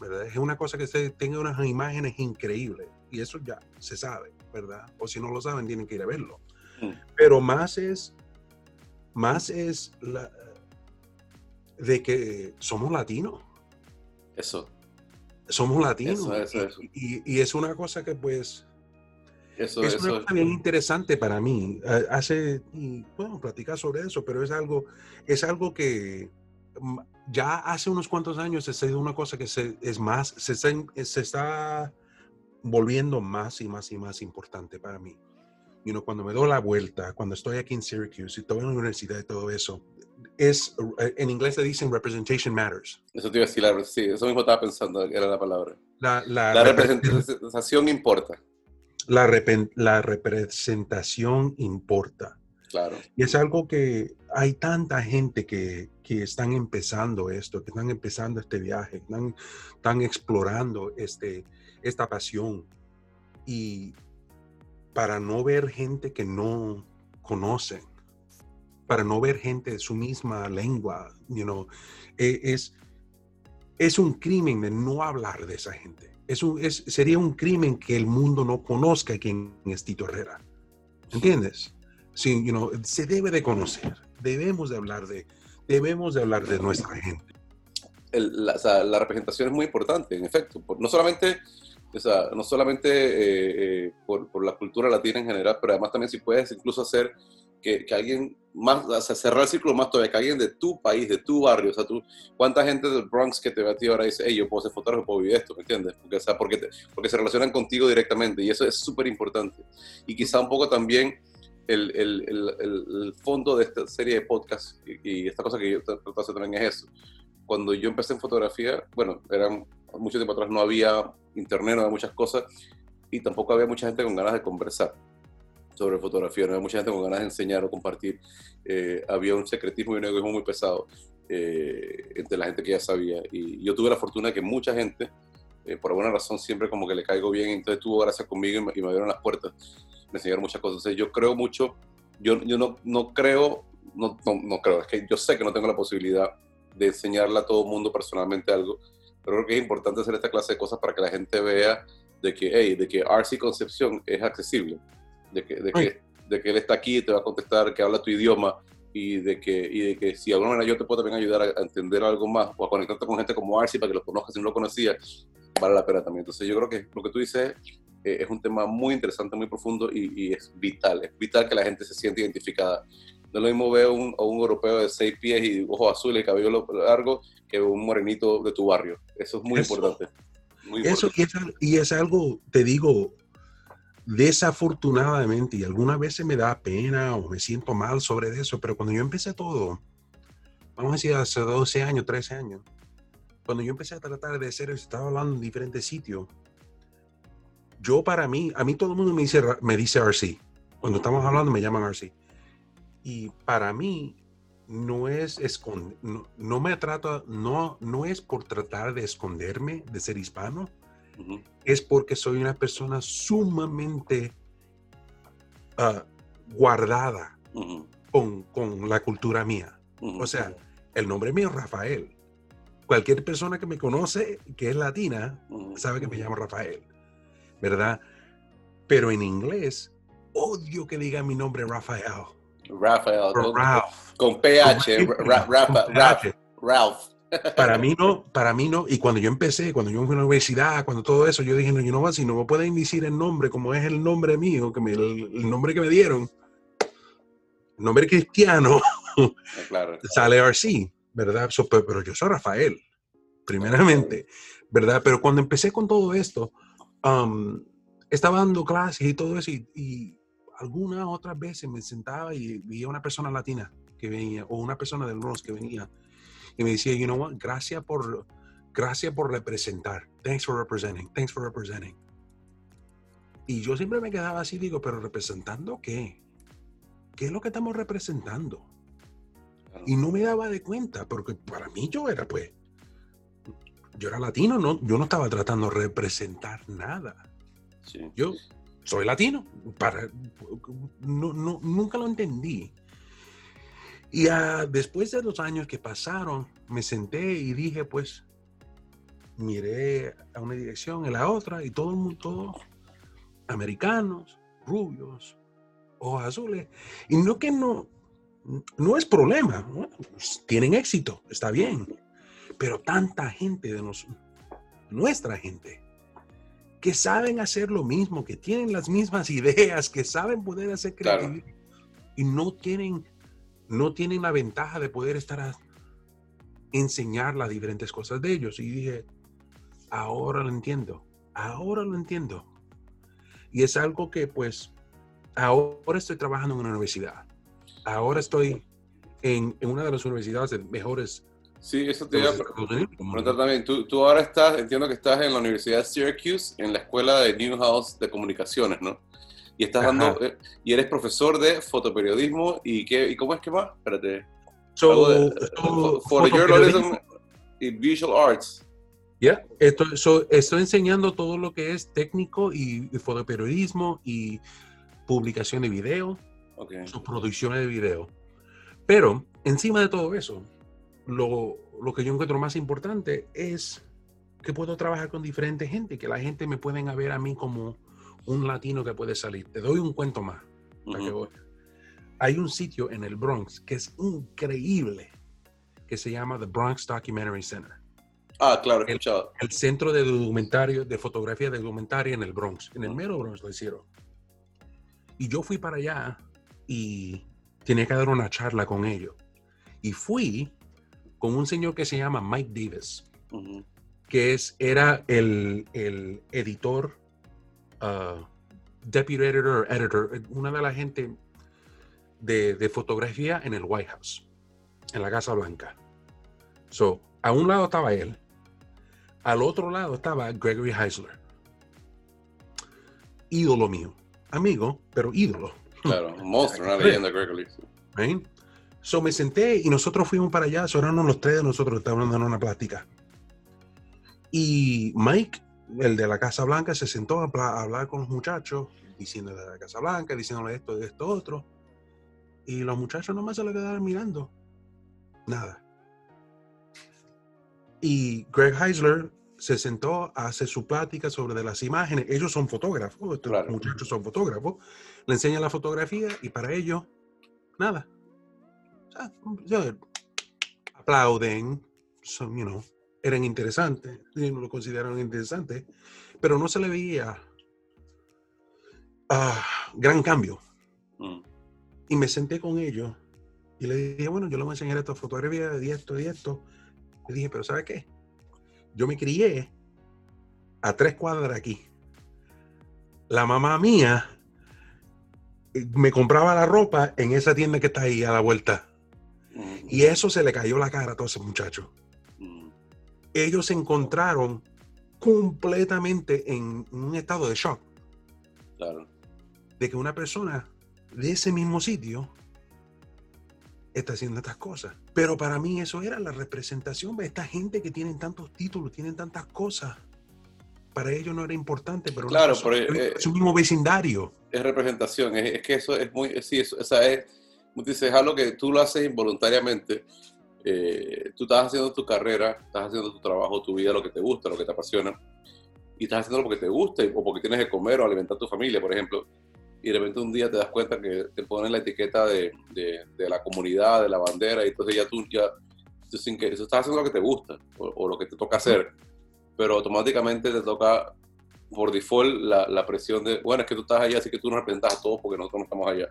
¿verdad? Es una cosa que se tenga unas imágenes increíbles. Y eso ya se sabe, ¿verdad? O si no lo saben, tienen que ir a verlo. Mm. Pero más es, más es la, de que somos latinos. Eso somos latinos. y, es una cosa que pues... Eso, es una cosa bien interesante para mí. Hace, y, bueno, platicar sobre eso, pero es algo, es algo que ya hace unos cuantos años se ha una cosa que se, es más, se está, se está volviendo más y más y más importante para mí. Y you cuando me doy la vuelta, cuando estoy aquí en Syracuse y estoy en la universidad y todo eso, es, eh, en inglés le dicen representation matters. Eso te iba a decir, sí, eso mismo estaba pensando, era la palabra. La, la, representación importa. La, la representación importa. Claro. Y es algo que hay tanta gente que, que están empezando esto, que están empezando este viaje, están, están explorando este, esta pasión. Y para no ver gente que no conocen, para no ver gente de su misma lengua, you know, e, es, es un crimen de no hablar de esa gente. Es un, es, sería un crimen que el mundo no conozca quién es Tito Herrera. ¿Entiendes? Sí, you know, se debe de conocer. Debemos de hablar de, debemos de hablar de nuestra gente. la, representación es muy importante, en efecto. no solamente, o sea, no solamente eh, eh, por, por, la cultura latina en general, pero además también si puedes incluso hacer que, que, alguien más, o sea, cerrar el círculo más todavía, que alguien de tu país, de tu barrio, o sea, tú, ¿cuánta gente del Bronx que te ve a ti ahora dice, hey, yo puedo ser fotógrafo, puedo vivir esto, ¿me entiendes? Porque, o sea, porque, porque se relacionan contigo directamente y eso es súper importante. Y quizá un poco también el, el, el, el, fondo de esta serie de podcasts y, esta cosa que yo trato de hacer también es eso. Cuando yo empecé en fotografía, bueno, eran mucho tiempo atrás no había internet, no había muchas cosas y tampoco había mucha gente con ganas de conversar sobre fotografía, no había mucha gente con ganas de enseñar o compartir. Eh, había un secretismo y un egoísmo muy pesado eh, entre la gente que ya sabía. Y yo tuve la fortuna de que mucha gente, eh, por alguna razón, siempre como que le caigo bien, entonces tuvo gracias conmigo y me, y me abrieron las puertas, me enseñaron muchas cosas. Entonces, yo creo mucho, yo, yo no, no creo, no, no, no creo, es que yo sé que no tengo la posibilidad de enseñarle a todo el mundo personalmente algo, pero creo que es importante hacer esta clase de cosas para que la gente vea de que, hey, de que RC Concepción es accesible de que, de que, de que él está aquí te va a contestar, que habla tu idioma y de que, y de que si de alguna manera yo te puedo también ayudar a, entender algo más o a conectarte con gente como Arsi para que lo conozcas si no lo conocías, vale la pena también. Entonces yo creo que lo que tú dices eh, es un tema muy interesante, muy profundo y, es vital, es vital que la gente se siente identificada. No es lo mismo ver a un, un europeo de seis pies y ojos azules y cabello largo que un morenito de tu barrio. Eso es muy importante. Muy Eso y es, y es algo, te digo, desafortunadamente, y algunas veces me da pena o me siento mal sobre eso, pero cuando yo empecé todo, vamos a decir hace 12 años, 13 años, cuando yo empecé a tratar de hacer, estaba hablando en diferentes sitios, yo para mí, a mí todo el mundo me dice, me dice RC. Cuando estamos hablando me llaman RC. Y para mí no es esconder, no, me trata, no, no es por tratar de esconderme de ser hispano, es porque soy una persona sumamente ah, guardada con, con, la cultura mía. O sea, el nombre mío es Rafael. Cualquier persona que me conoce que es latina sabe que me llamo Rafael, ¿verdad? Pero en inglés odio que diga mi nombre Rafael. Rafael. Con, PH. Ralph. Para mí no, para mí no. Y cuando yo empecé, cuando yo fui a la universidad, cuando todo eso, yo dije, no, yo no, si no me pueden decir el nombre como es el nombre mío, que el, nombre que me dieron, el nombre cristiano, ah, sale RC, ¿verdad? pero, yo soy Rafael, primeramente, ¿verdad? Pero cuando empecé con todo esto, um, estaba dando clases y todo eso, y, algunas otras veces me sentaba y veía una persona latina que venía, o una persona del Bronx que venía y me decía, you know what, gracias por, gracias por representar. Thanks for representing. Thanks for representing. Y yo siempre me quedaba así, digo, pero representando qué? ¿Qué es lo que estamos representando? Y no me daba de cuenta, porque para mí yo era pues, yo era latino, no, yo no estaba tratando de representar nada. Yo soy latino. Para, nunca lo entendí. Y después de los años que pasaron, me senté y dije, pues, miré a una dirección, en la otra, y todo el mundo, americanos, rubios, ojos azules. Y no que no, no es problema, pues, tienen éxito, está bien. Pero tanta gente de nuestra gente, que saben hacer lo mismo, que tienen las mismas ideas, que saben poder hacer creatividad y no tienen, no tienen la ventaja de poder estar a enseñar las diferentes cosas de ellos. Y dije, ahora lo entiendo, ahora lo entiendo. Y es algo que pues ahora estoy trabajando en una universidad. Ahora estoy en, en una de las universidades mejores Sí, eso te iba a preguntar también. Tú, tú, ahora estás, entiendo que estás en la Universidad de Syracuse, en la escuela de Newhouse de comunicaciones, ¿no? Y estás dando, eh, y eres profesor de fotoperiodismo y qué, y cómo es que va? Espérate. So, de, for journalism y visual arts. Ya, estoy enseñando todo lo que es técnico y, fotoperiodismo y publicación de video, okay. sus producciones de video. Pero encima de todo eso, lo, lo, que yo encuentro más importante es que puedo trabajar con diferente gente, que la gente me pueden ver a mí como un latino que puede salir. Te doy un cuento más. Hay un sitio en el Bronx que es increíble, que se llama The Bronx Documentary Center. Ah, claro, el, el centro de documentario, de fotografía de documentaria en el Bronx, en el mero Bronx lo hicieron. Y yo fui para allá y tenía que dar una charla con ellos. Y fui con un señor que se llama Mike Davis, que es, era el, el editor, uh, deputy editor, editor, una de la gente de, de, fotografía en el White House, en la Casa Blanca. So, a un lado estaba él, al otro lado estaba Gregory Heisler, ídolo mío, amigo, pero ídolo. Claro, un monstruo, una leyenda Gregory. So me senté y nosotros fuimos para allá, eran los tres de nosotros, estábamos dando una plática. Y Mike, el de la Casa Blanca, se sentó a, hablar con los muchachos, diciendo de la Casa Blanca, diciéndole esto, de esto, otro. Y los muchachos nomás se le quedaron mirando. Nada. Y Greg Heisler se sentó a hacer su plática sobre de las imágenes. Ellos son fotógrafos, estos muchachos son fotógrafos. Le enseña la fotografía y para ellos, nada aplauden, son, you know, eran interesantes, lo consideraron interesante, pero no se le veía uh, gran cambio. Mm. Y me senté con ellos y le dije, bueno, yo le voy a enseñar esta fotografía de esto, de esto. Le dije, pero ¿sabe qué? Yo me crié a tres cuadras aquí. La mamá mía eh, me compraba la ropa en esa tienda que está ahí a la vuelta. Y eso se le cayó la cara a todos esos muchachos. Mm. Ellos se encontraron completamente en un estado de shock. Claro. De que una persona de ese mismo sitio está haciendo estas cosas. Pero para mí eso era la representación de esta gente que tienen tantos títulos, tienen tantas cosas. Para ellos no era importante, pero claro, eh, es un mismo vecindario. Es representación, es, que eso es muy, sí, eso, esa es, dices, es algo que tú lo haces involuntariamente. Eh, tú estás haciendo tu carrera, estás haciendo tu trabajo, tu vida, lo que te gusta, lo que te apasiona, y estás haciendo lo porque te gusta, o porque tienes que comer o alimentar a tu familia, por ejemplo, y de repente un día te das cuenta que te ponen la etiqueta de, de, la comunidad, de la bandera, y entonces ya tú, ya, sin que, estás haciendo lo que te gusta, o, lo que te toca hacer, pero automáticamente te toca por default la, la, presión de, bueno, es que tú estás allá, así que tú no representas a todos porque nosotros no estamos allá.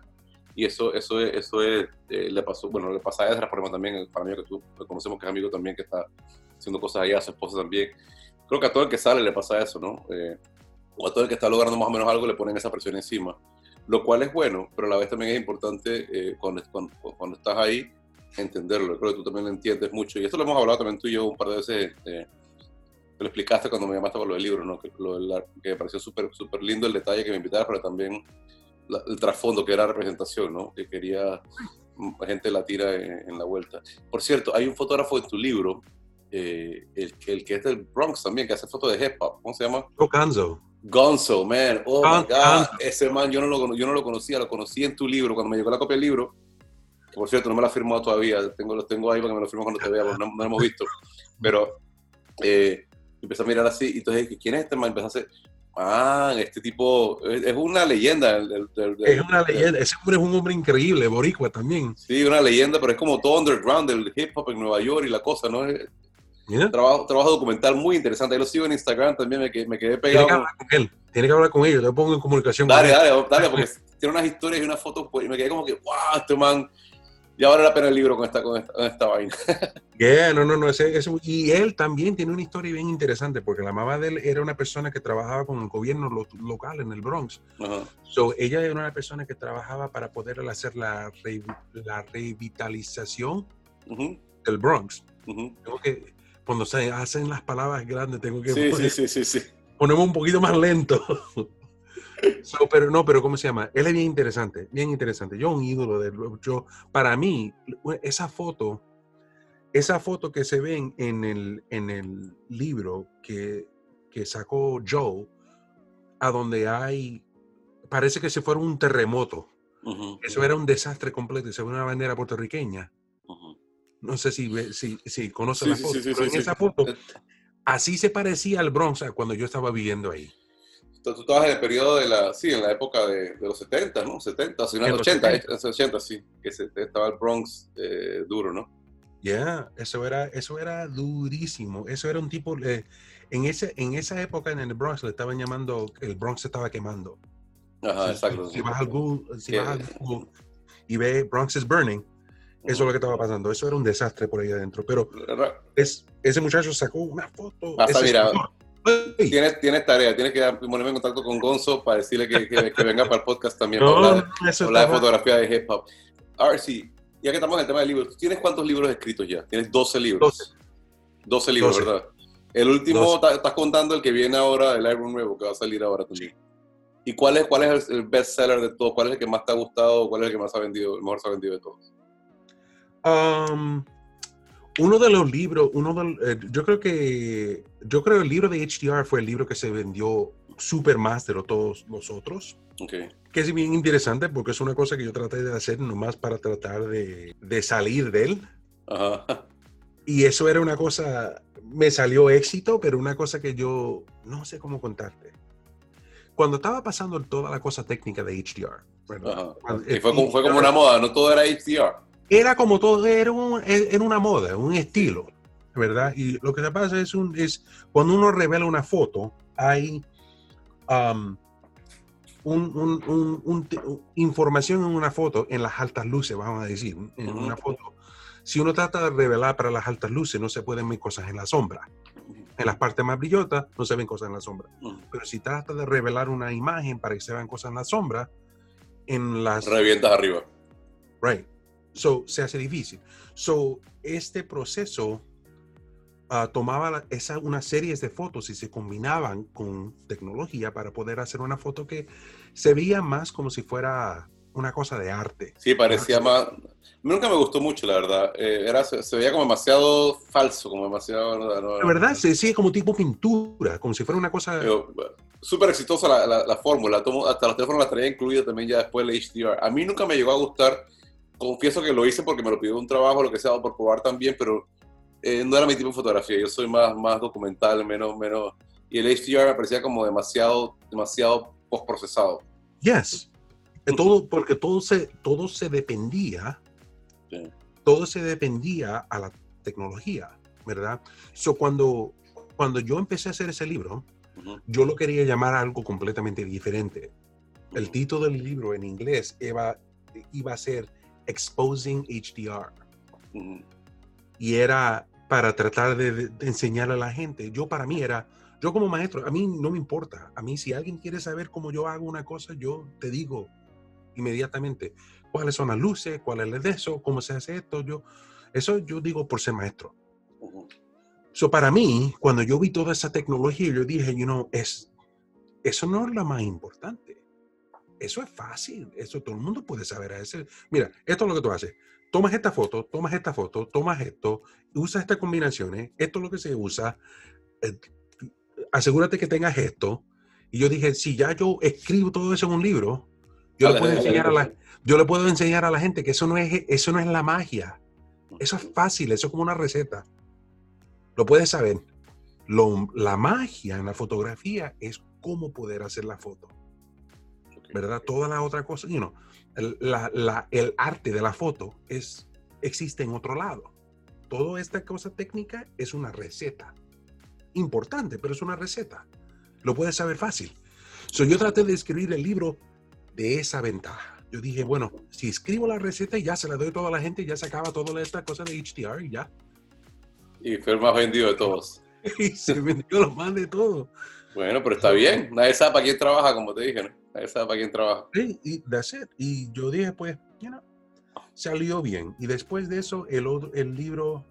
Y eso, eso, es, eso es, eh, le pasó, bueno, le pasa a Ezra, por también, para mí que tú conocemos que es amigo también, que está haciendo cosas allá, a su esposa también. Creo que a todo el que sale le pasa eso, ¿no? Eh, o a todo el que está logrando más o menos algo le ponen esa presión encima. Lo cual es bueno, pero a la vez también es importante eh, cuando, cuando, estás ahí entenderlo. Creo que tú también lo entiendes mucho. Y esto lo hemos hablado también tú y yo un par de veces. Eh, lo explicaste cuando me llamaste por lo del libro, ¿no? Que, lo, que me pareció súper super lindo el detalle que me invitaras, pero también el trasfondo que era representación, ¿no? Que quería gente latina en, en, la vuelta. Por cierto, hay un fotógrafo en tu libro, eh, el, el, que es del Bronx también, que hace fotos de hip hop, ¿cómo se llama? Joe. Gonzo, man. Oh my God. Ese man yo no, lo, yo no lo conocía, lo conocí en tu libro. Cuando me llegó la copia del libro, que por cierto no me la ha firmado todavía, tengo, lo tengo ahí para que me lo firme cuando te vea, no, lo hemos visto. Pero eh, empecé a mirar así, y entonces, ¿quién es este man? Empecé a hacer, ah, este tipo, es, una leyenda. es una leyenda, ese hombre es un hombre increíble, boricua también. Sí, una leyenda, pero es como todo underground del hip hop en Nueva York y la cosa, ¿no? Trabajo, trabajo documental muy interesante. Ahí lo sigo en Instagram también, me, me quedé pegado. Tiene que hablar con él, tiene que hablar con ellos, te pongo en comunicación. Dale, dale, dale, porque tiene unas historias y unas fotos pues, y me quedé como que, wow, este man, ya vale la pena el libro con esta, con esta, vaina. Yeah, no, no, no, ese, y él también tiene una historia bien interesante, porque la mamá de él era una persona que trabajaba con el gobierno local en el Bronx. So, ella era una persona que trabajaba para poder hacer la, la revitalización del Bronx. Tengo que cuando se hacen las palabras grandes, tengo que sí, sí, sí, sí, ponemos un poquito más lento. pero no, pero ¿cómo se llama? Él es bien interesante, bien interesante. Yo un ídolo de yo para mí esa foto esa foto que se ven en el, en el libro que, que sacó Joe, a donde hay, parece que si fuera un terremoto. Eso era un desastre completo, se ve una bandera puertorriqueña. No sé si, si, si conoce la foto, pero en esa foto, eh, así se parecía al Bronx cuando yo estaba viviendo ahí. Tú, estabas en el periodo de la, sí, en la época de, de los 70, ¿no? 70, o sea, en los 80, 80, 80, sí, que se, estaba el Bronx eh, duro, ¿no? Ya, yeah, eso era, eso era durísimo. Eso era un tipo, eh, en, ese, en esa época en el Bronx le estaban llamando, el Bronx se estaba quemando. Ajá, exacto. Si, vas al Google, si vas al Google y ve Bronx is burning, eso es lo que estaba pasando. Eso era un desastre por ahí adentro. Pero es, ese muchacho sacó una foto. mira, tienes, tienes, tarea, tienes que ponerme en contacto con Gonzo para decirle que, que, venga para el podcast también para hablar, de fotografía de hip hop. A ver si, ya que estamos en el tema de libros, ¿tienes cuántos libros escritos ya? Tienes 12 libros. 12, libros, ¿verdad? El último, estás contando el que viene ahora, el álbum nuevo que va a salir ahora también. ¿Y cuál es, cuál es el best seller de todos? ¿Cuál es el que más te ha gustado? ¿Cuál es el que más ha vendido, el mejor se ha vendido de todos? Um, uno de los libros, uno eh, yo creo que, yo creo el libro de HDR fue el libro que se vendió súper más de todos los otros. Okay. Que es bien interesante porque es una cosa que yo traté de hacer nomás para tratar de, de salir de él. Y eso era una cosa, me salió éxito, pero una cosa que yo no sé cómo contarte. Cuando estaba pasando toda la cosa técnica de HDR. Fue, como, fue como una moda, no todo era HDR era como todo, era, una moda, un estilo, ¿verdad? Y lo que te pasa es, un, es cuando uno revela una foto, hay um, información en una foto, en las altas luces, vamos a decir, en una foto. Si uno trata de revelar para las altas luces, no se pueden ver cosas en la sombra. En las partes más brillotas no se ven cosas en la sombra. Pero si trata de revelar una imagen para que se vean cosas en la sombra, en las... Revientas arriba. Right. So, se hace difícil. So, este proceso ah, tomaba esa, una serie de fotos y se combinaban con tecnología para poder hacer una foto que se veía más como si fuera una cosa de arte. Sí, parecía más... Nunca me gustó mucho, la verdad. Eh, era, se, veía como demasiado falso, como demasiado... la verdad, se decía como tipo pintura, como si fuera una cosa... Súper exitosa la, la, fórmula. Hasta los teléfonos la traía incluida también ya después el HDR. A mí nunca me llegó a gustar confieso que lo hice porque me lo pidió un trabajo, lo que sea, por probar también, pero eh, no era mi tipo de fotografía. Yo soy más, más documental, menos, menos. Y el HDR me parecía como demasiado, demasiado postprocesado. Yes. Todo, porque todo se, todo se dependía, todo se dependía a la tecnología, ¿verdad? So, cuando, cuando yo empecé a hacer ese libro, yo lo quería llamar algo completamente diferente. El título del libro en inglés iba, iba a ser Exposing HDR. Y era para tratar de, enseñar a la gente. Yo para mí era, yo como maestro, a mí no me importa. A mí si alguien quiere saber cómo yo hago una cosa, yo te digo inmediatamente cuáles son las luces, cuál es el de eso, cómo se hace esto. Yo, eso yo digo por ser maestro. So para mí, cuando yo vi toda esa tecnología, yo dije, you know, es, eso no es lo más importante. Eso es fácil, eso todo el mundo puede saber. Ese. Mira, esto es lo que tú haces. Tomas esta foto, tomas esta foto, tomas esto, usas estas combinaciones, esto es lo que se usa. Eh, asegúrate que tengas esto Y yo dije, si ya yo escribo todo eso en un libro, yo, le, puedo enseñar a la, yo le puedo enseñar a la gente que eso no es, eso no es la magia. Eso es fácil, eso es como una receta. Lo puedes saber. la magia en la fotografía es cómo poder hacer la foto. ¿Verdad? Toda la otra cosa, you know, el, el arte de la foto es, existe en otro lado. Toda esta cosa técnica es una receta. Importante, pero es una receta. Lo puedes saber fácil. So, yo traté de escribir el libro de esa ventaja. Yo dije, bueno, si escribo la receta y ya se la doy a toda la gente, ya se acaba toda esta cosa de HDR y ya. Y fue el más vendido de todos. y se vendió lo más de todo. Bueno, pero está bien. Nadie sabe para quién trabaja, como te dije, ¿no? Sabe para quién trabaja. Sí, y that's it. Y yo dije, pues, you know, salió bien. Y después de eso, el, el libro,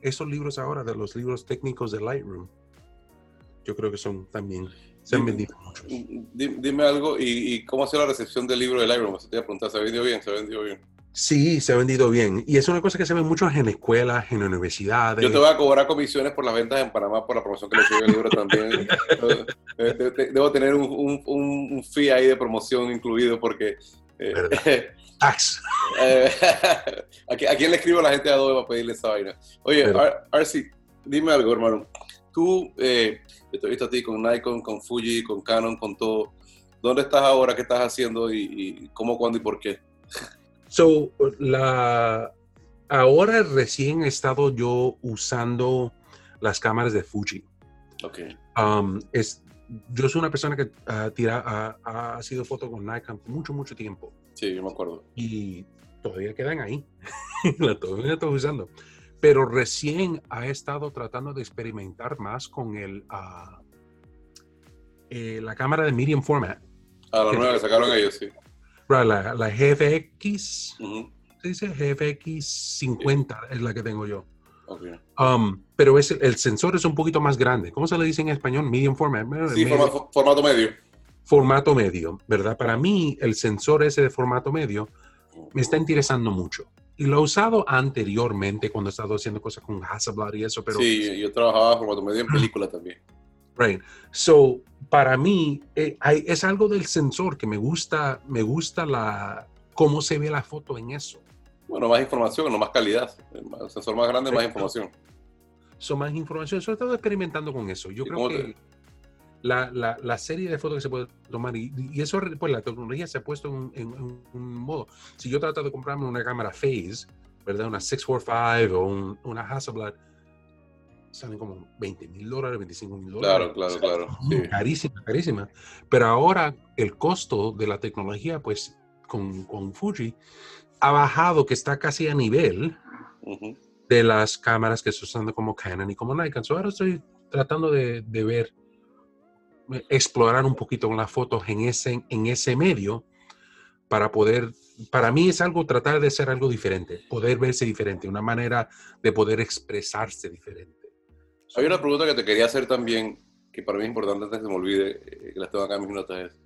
esos libros ahora, de los libros técnicos de Lightroom, yo creo que son también se han vendido muchos. Dime algo, ¿y, cómo ha sido la recepción del libro de Lightroom? te iba a preguntar, ¿se ha vendido bien? ¿Se ha vendido bien? Sí, se ha vendido bien. Y es una cosa que se ve mucho en escuelas, en universidades. Yo te voy a cobrar comisiones por las ventas en Panamá por la promoción que le hice el libro también. Debo tener un, un, un, fee ahí de promoción incluido porque... Eh, Tax. Eh, ¿a, quién le escribo a la gente de Adobe para pedirle esa vaina? Oye, Arsi, dime algo, hermano. Tú, eh, te he visto a ti con Nikon, con Fuji, con Canon, con todo. ¿Dónde estás ahora? ¿Qué estás haciendo? ¿Y, cómo, cuándo y por qué? So, la, ahora recién he estado yo usando las cámaras de Fuji. Ok. Um, es, yo soy una persona que uh, tira, ha sido foto con Nikon mucho, mucho tiempo. Sí, yo me acuerdo. Y todavía quedan ahí. la todavía estoy usando pero recién ha estado tratando de experimentar más con el, eh, la cámara de medium format. Ah, la nueva que sacaron ellos, sí. La, la GFX, se dice GFX 50 es la que tengo yo. Okay. Um, pero es, el sensor es un poquito más grande. ¿Cómo se le dice en español? Medium format. Sí, formato medio. Formato medio, ¿verdad? Para mí, el sensor ese de formato medio me está interesando mucho. Y lo he usado anteriormente cuando he estado haciendo cosas con Hasselblad y eso, pero... Sí, yo trabajaba formato medio en película también. Right. So, para mí, eh, es algo del sensor que me gusta, me gusta la, cómo se ve la foto en eso. Bueno, más información, no más calidad. El sensor más grande, más información. Son más información. Yo he estado experimentando con eso. Yo creo que la, la, la, serie de fotos que se puede tomar y, y, eso, pues la tecnología se ha puesto en, un modo. Si yo trato de comprarme una cámara Phase, ¿verdad? Una 645 o una Hasselblad, salen como 20 mil dólares, 25 mil dólares. Claro, claro, claro. Sí. Carísima, carísima. Pero ahora el costo de la tecnología, pues con, con Fuji, ha bajado, que está casi a nivel de las cámaras que estoy usando como Canon y como Nikon. So ahora estoy tratando de, de ver explorar un poquito con las fotos en ese, en ese medio para poder, para mí es algo, tratar de ser algo diferente, poder verse diferente, una manera de poder expresarse diferente. Hay una pregunta que te quería hacer también, que para mí es importante antes de que se me olvide, eh, que la tengo acá en mis notas, es,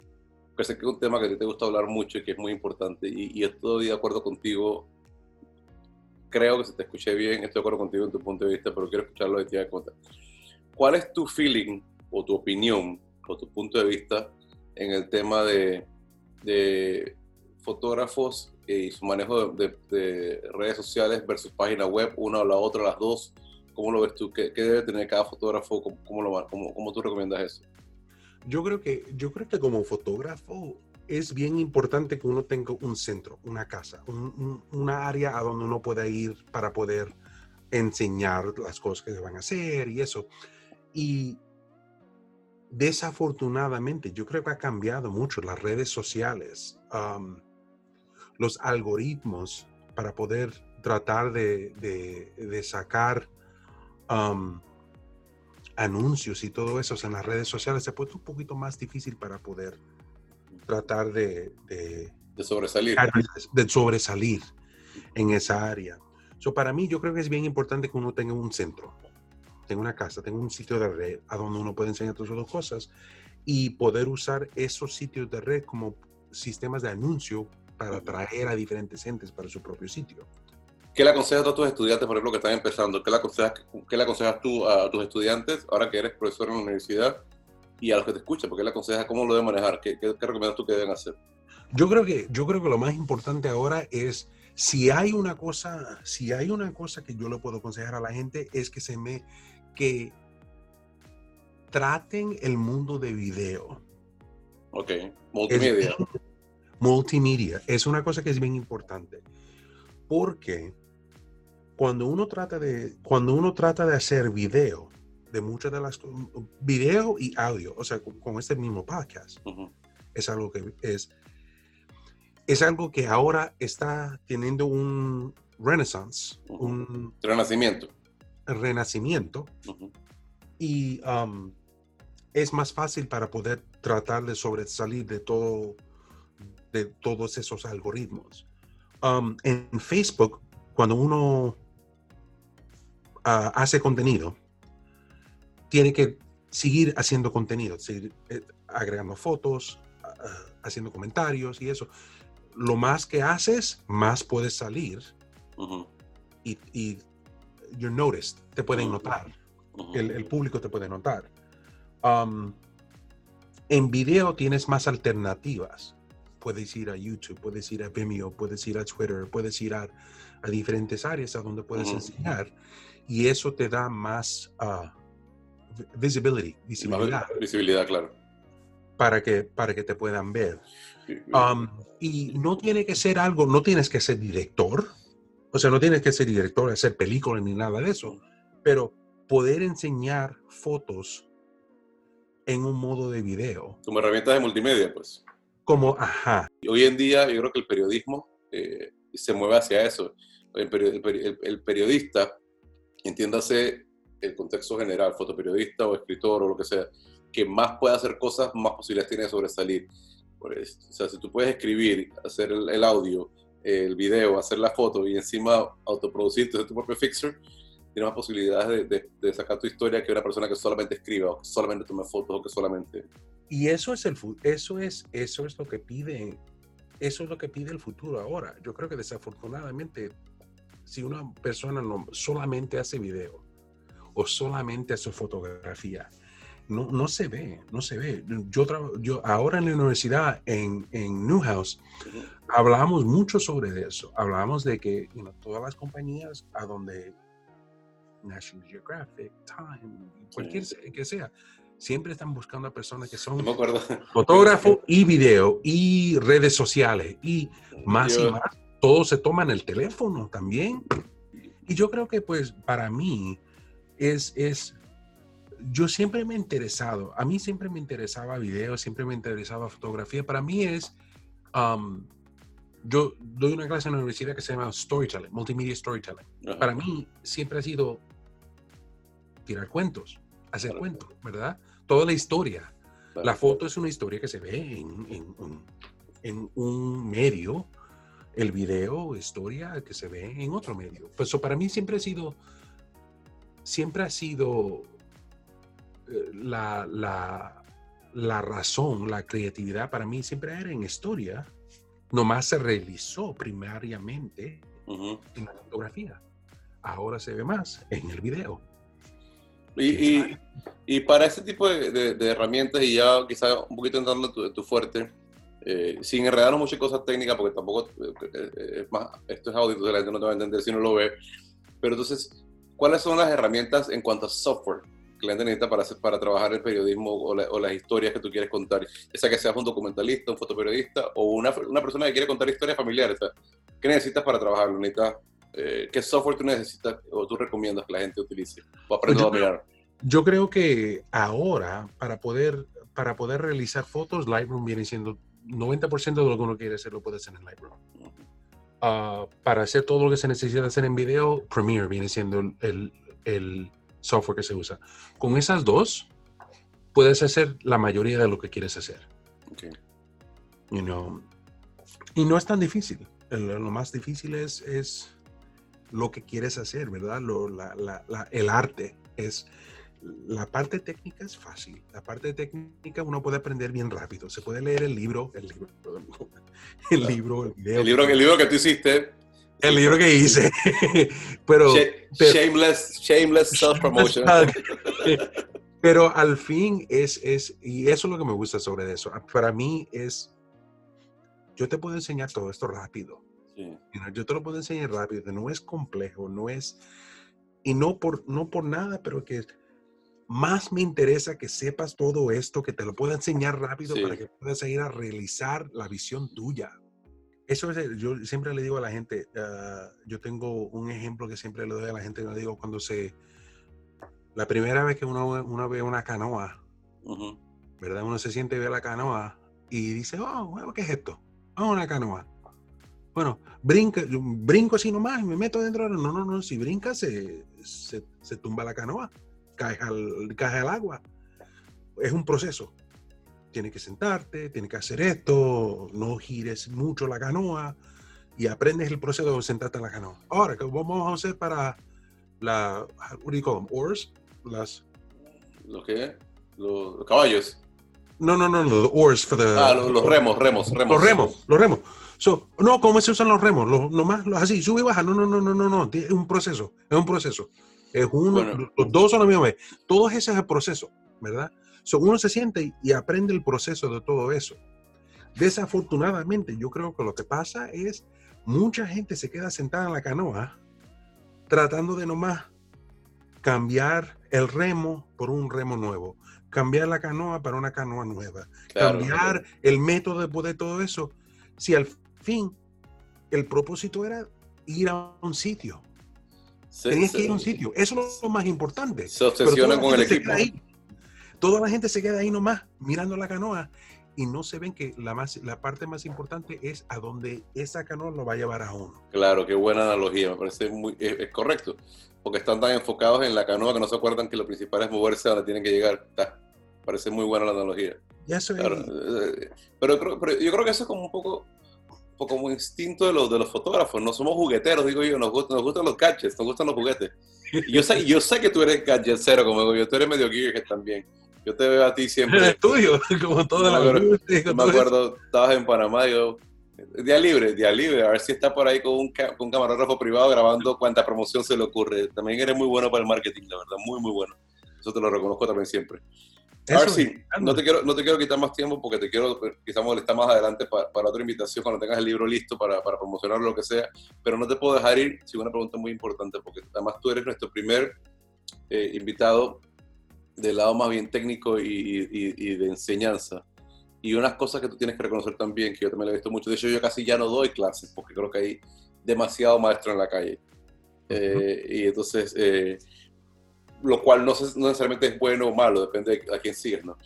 que sé que es un tema que a ti te gusta hablar mucho y que es muy importante, y, y estoy de acuerdo contigo, creo que si te escuché bien, estoy de acuerdo contigo en tu punto de vista, pero quiero escucharlo de ti de cuenta. ¿Cuál es tu feeling o tu opinión por tu punto de vista en el tema de, de fotógrafos y su manejo de, redes sociales versus página web, una o la otra, las dos. ¿Cómo lo ves tú? ¿Qué, debe tener cada fotógrafo? ¿Cómo, lo, cómo, cómo tú recomiendas eso? Yo creo, que, yo creo que como fotógrafo es bien importante que uno tenga un centro, una casa, un, una área a donde uno pueda ir para poder enseñar las cosas que se van a hacer y eso. Y desafortunadamente, yo creo que ha cambiado mucho las redes sociales, los algoritmos para poder tratar de, sacar anuncios y todo eso en las redes sociales se ha puesto un poquito más difícil para poder tratar de, de, sobresalir. De sobresalir en esa área. So, para mí, yo creo que es bien importante que uno tenga un centro tengo una casa, tengo un sitio de red a donde uno puede enseñar todas esas cosas y poder usar esos sitios de red como sistemas de anuncio para atraer a diferentes entes para su propio sitio. ¿Qué le aconsejas a tus estudiantes, por ejemplo, que están empezando? ¿Qué le aconsejas, qué le aconsejas tú a tus estudiantes ahora que eres profesor en la universidad y a los que te escuchan, porque le aconseja cómo lo deben manejar, ¿qué, qué, qué recomiendas tú que deben hacer? Yo creo que, yo creo que lo más importante ahora es si hay una cosa, si hay una cosa que yo le puedo aconsejar a la gente es que se me que traten el mundo de video. Ok, multimedia. Es, multimedia es una cosa que es bien importante porque cuando uno trata de cuando uno trata de hacer video de muchas de las video y audio, o sea, con, este mismo podcast, es algo que es es algo que ahora está teniendo un renaissance, un renacimiento. Renacimiento. Y um, es más fácil para poder tratar de sobresalir de todo, de todos esos algoritmos. Um, en Facebook, cuando uno hace contenido, tiene que seguir haciendo contenido, seguir eh, agregando fotos, haciendo comentarios y eso lo más que haces, más puedes salir. y, y, you're noticed, te pueden notar. el, público te puede notar. Um, en video tienes más alternativas. Puedes ir a YouTube, puedes ir a Vimeo, puedes ir a Twitter, puedes ir a, diferentes áreas a donde puedes enseñar. Y eso te da más uh, visibility, visibilidad. Visibilidad, claro. Para que, para que te puedan ver. Um, y no tiene que ser algo, no tienes que ser director, o sea, no tienes que ser director, hacer películas ni nada de eso, pero poder enseñar fotos en un modo de video. Como herramientas de multimedia, pues. Como, ajá. hoy en día yo creo que el periodismo eh, se mueve hacia eso. El, el, periodista, entiéndase el contexto general, fotoperiodista o escritor o lo que sea, que más puede hacer cosas, más posibilidades tiene de sobresalir. O sea, si tú puedes escribir, hacer el, audio, el video, hacer la foto y encima autoproducirte tu propio fixture, tienes más posibilidades de, sacar tu historia que una persona que solamente escriba o que solamente tome fotos o que solamente... Y eso es, el, eso es, eso es lo que pide eso es lo que pide el futuro ahora. Yo creo que desafortunadamente, si una persona no solamente hace video o solamente hace fotografía, no, no se ve, no se ve. Yo, yo ahora en la universidad, en, en Newhouse, hablamos mucho sobre eso. Hablamos de que todas las compañías a donde National Geographic, Time, cualquier que sea, siempre están buscando a personas que son fotógrafo y video y redes sociales y más y más. Todo se toma en el teléfono también. Y yo creo que pues para mí es, es yo siempre me he interesado, a mí siempre me interesaba video, siempre me interesaba fotografía. Para mí es, um, yo doy una clase en la universidad que se llama Storytelling, Multimedia Storytelling. Para mí siempre ha sido tirar cuentos, hacer cuentos, ¿verdad? Toda la historia. La foto es una historia que se ve en, en, en, un medio, el video, historia que se ve en otro medio. Pues eso para mí siempre ha sido, siempre ha sido la, la, razón, la creatividad para mí siempre era en historia, nomás se realizó primariamente en la fotografía. Ahora se ve más en el video. Y, y, para ese tipo de, herramientas, y ya quizás un poquito entrando tu, tu fuerte, eh, sin enredarnos muchas cosas técnicas, porque tampoco eh, eh, es más, esto es audio, la gente no te va a entender si no lo ve. Pero entonces, ¿cuáles son las herramientas en cuanto a software cliente necesita para, para trabajar el periodismo o, las historias que tú quieres contar. Esa que seas un documentalista, un fotoperiodista o una, una persona que quiere contar historias familiares. ¿Qué necesitas para trabajarlo? Eh, ¿Qué software tú necesitas o tú recomiendas que la gente utilice? O aprenda a mirar. Yo creo que ahora, para poder, para poder realizar fotos, Lightroom viene siendo 90% de lo que uno quiere hacer lo puede hacer en Lightroom. Ah, para hacer todo lo que se necesita hacer en video, Premiere viene siendo el, el software que se usa. Con esas dos, puedes hacer la mayoría de lo que quieres hacer. Okay. You know, y no es tan difícil. Lo, más difícil es, es, lo que quieres hacer, ¿verdad? Lo, la, la, el arte es... La parte técnica es fácil. La parte técnica uno puede aprender bien rápido. Se puede leer el libro, el libro, el libro, el video. El libro, el libro que tú hiciste, el libro que hice. pero, shameless, shameless self-promotion. Pero al fin es, es, y eso es lo que me gusta sobre eso. Para mí es, yo te puedo enseñar todo esto rápido. yo te lo puedo enseñar rápido, no es complejo, no es, y no por, no por nada, pero que más me interesa que sepas todo esto, que te lo pueda enseñar rápido para que puedas ir a realizar la visión tuya. Eso es, yo siempre le digo a la gente, ah, yo tengo un ejemplo que siempre le doy a la gente, le digo cuando se, la primera vez que uno, uno ve una canoa, ¿verdad? Uno se siente ve la canoa y dice, oh, ¿qué es esto? Oh, una canoa. Bueno, brinca, brinco así nomás y me meto dentro. No, no, no, si brinca se, se, se tumba la canoa, cae al, cae al agua. Es un proceso tienes que sentarte, tienes que hacer esto, no gires mucho la canoa y aprendes el proceso de sentarte en la canoa. Ahora, ¿qué vamos a hacer para la, what do you call them? Oars? Las... ¿Los qué? Los, caballos. No, no, no, los oars for the... Ah, los, remos, remos, remos. Los remos, los remos. So, no, ¿cómo se usan los remos? Los, nomás los así, sube y baja. No, no, no, no, no, no. Es un proceso, es un proceso. Es uno, los dos son la misma vez. Todo ese es el proceso, ¿verdad? So, uno se siente y aprende el proceso de todo eso. Desafortunadamente, yo creo que lo que pasa es mucha gente se queda sentada en la canoa tratando de nomás cambiar el remo por un remo nuevo, cambiar la canoa para una canoa nueva, cambiar el método de todo eso. Si al fin el propósito era ir a un sitio. Tenías que ir a un sitio. Eso es lo más importante. Se obsesiona con el equipo. Toda la gente se queda ahí nomás mirando la canoa y no se ven que la, más, la parte más importante es a donde esa canoa lo va a llevar a uno. Claro, qué buena analogía, me parece muy, es, correcto, porque están tan enfocados en la canoa que no se acuerdan que lo principal es moverse a donde tienen que llegar. parece muy buena la analogía. Ya soy. Eh, pero, pero, yo creo que eso es como un poco, como instinto de los, de los fotógrafos, no somos jugueteros, digo yo, nos, gustan, nos gustan los gadgets, nos gustan los juguetes. Yo sé, yo sé que tú eres gadgetero como digo yo, tú eres medio geek también. Yo te veo a ti siempre. En el estudio, como toda la vida. me acuerdo, estabas en Panamá, yo, día libre, día libre, a ver si está por ahí con un, con un camarógrafo privado grabando cuánta promoción se le ocurre. También eres muy bueno para el marketing, la verdad, muy, muy bueno. Eso te lo reconozco también siempre. A ver, sí, no te, quiero, no te quiero quitar más tiempo porque te quiero quizás molestar más adelante para, para, otra invitación cuando tengas el libro listo para, para promocionar lo que sea, pero no te puedo dejar ir sin una pregunta muy importante porque además tú eres nuestro primer eh, invitado del lado más bien técnico y, y, de enseñanza. Y unas cosas que tú tienes que reconocer también, que yo también lo he visto mucho, de hecho yo casi ya no doy clases porque creo que hay demasiado maestro en la calle. Eh, y entonces, eh, lo cual no, no, necesariamente es bueno o malo, depende de a quién sigues, ¿no?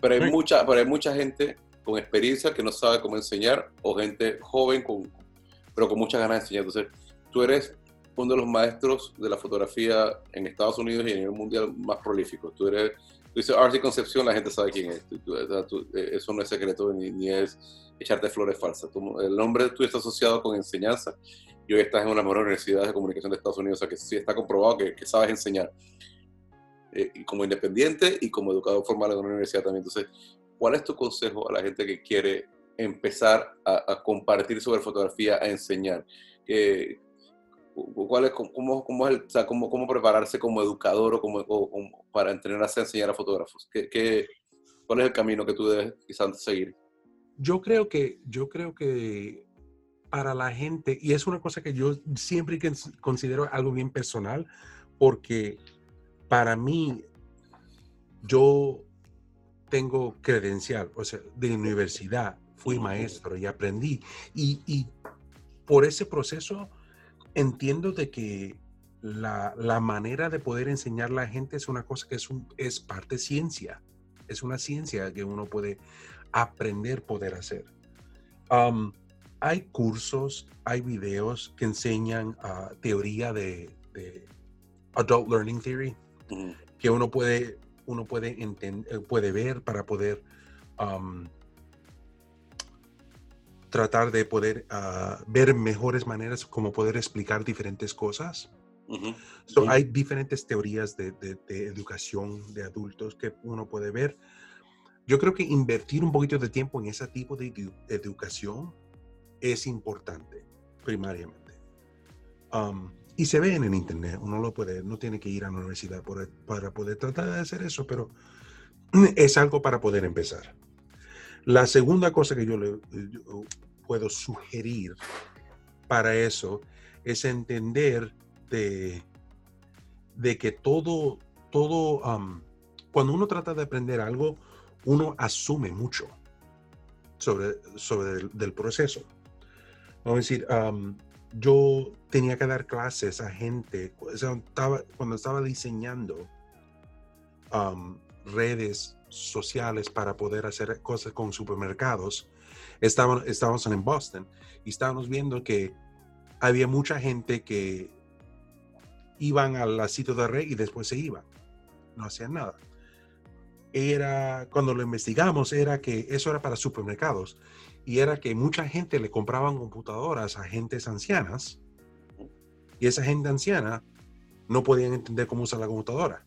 Pero hay, mucha, pero hay mucha gente con experiencia que no sabe cómo enseñar o gente joven con, pero con muchas ganas de enseñar. Entonces, tú eres uno de los maestros de la fotografía en Estados Unidos y a nivel mundial más prolífico. Tú eres, tú dices Arcy Concepción, la gente sabe quién es. Eh, eso no es secreto ni, es echarte flores falsas. el nombre tú estás asociado con enseñanza y hoy estás en una de las mejores universidades de comunicación de Estados Unidos, o sea que sí está comprobado que, sabes enseñar. Eh, como independiente y como educador formal en una universidad también. Entonces, ¿cuál es tu consejo a la gente que quiere empezar a, compartir sobre fotografía, a enseñar? que ¿Cuál es, cómo, cómo, es el, cómo, cómo, prepararse como educador o, como, para entrenarse a enseñar a fotógrafos? ¿Qué, qué, cuál es el camino que tú debes quizás seguir? Yo creo que, yo creo que para la gente, y es una cosa que yo siempre considero algo bien personal, porque para mí, yo tengo credencial, o sea, de universidad, fui maestro y aprendí. Y, y por ese proceso entiendo de que la, manera de poder enseñar a la gente es una cosa que es, un, es parte ciencia. Es una ciencia que uno puede aprender, poder hacer. hay cursos, hay videos que enseñan uh, teoría de, Adult Learning Theory, que uno puede, uno puede, entender, puede ver para poder tratar de poder ah, ver mejores maneras como poder explicar diferentes cosas. Hay diferentes teorías de, educación de adultos que uno puede ver. Yo creo que invertir un poquito de tiempo en ese tipo de educación es importante, primariamente. Y se ve en internet, uno lo puede, no tiene que ir a la universidad para poder tratar de hacer eso, pero es algo para poder empezar. La segunda cosa que yo le puedo sugerir para eso es entender de, de que todo, todo, cuando uno trata de aprender algo, uno asume mucho sobre, sobre el del proceso. Vamos a decir, yo tenía que dar clases a gente, cuando estaba diseñando redes sociales para poder hacer cosas con supermercados, estábamos, estábamos en Boston y estábamos viendo que había mucha gente que iban al sitio de red y después se iban, no hacían nada. Era, cuando lo investigamos, era que eso era para supermercados y era que mucha gente le compraban computadoras a gentes ancianas y esa gente anciana no podían entender cómo usar la computadora.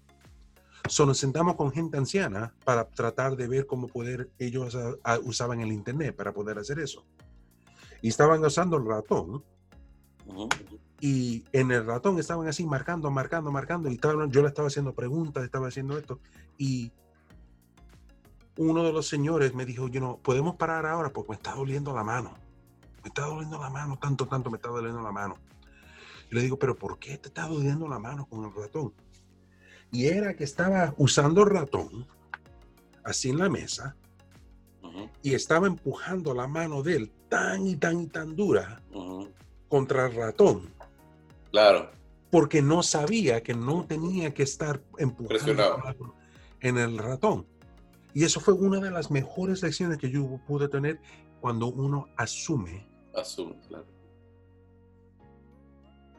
So nos sentamos con gente anciana para tratar de ver cómo poder ellos usaban el internet para poder hacer eso. Y estaban usando el ratón. Y en el ratón estaban así marcando, marcando, marcando. Y yo le estaba haciendo preguntas, estaba haciendo esto. Y uno de los señores me dijo, yo no, podemos parar ahora porque me está doliendo la mano. Me está doliendo la mano, tanto, tanto me está doliendo la mano. Y le digo, pero ¿por qué te está doliendo la mano con el ratón? Y era que estaba usando el ratón, así en la mesa, y estaba empujando la mano de él tan y tan y tan dura contra el ratón. Claro. Porque no sabía que no tenía que estar empujando en el ratón. Y eso fue una de las mejores lecciones que yo pude tener cuando uno asume. Asume, claro.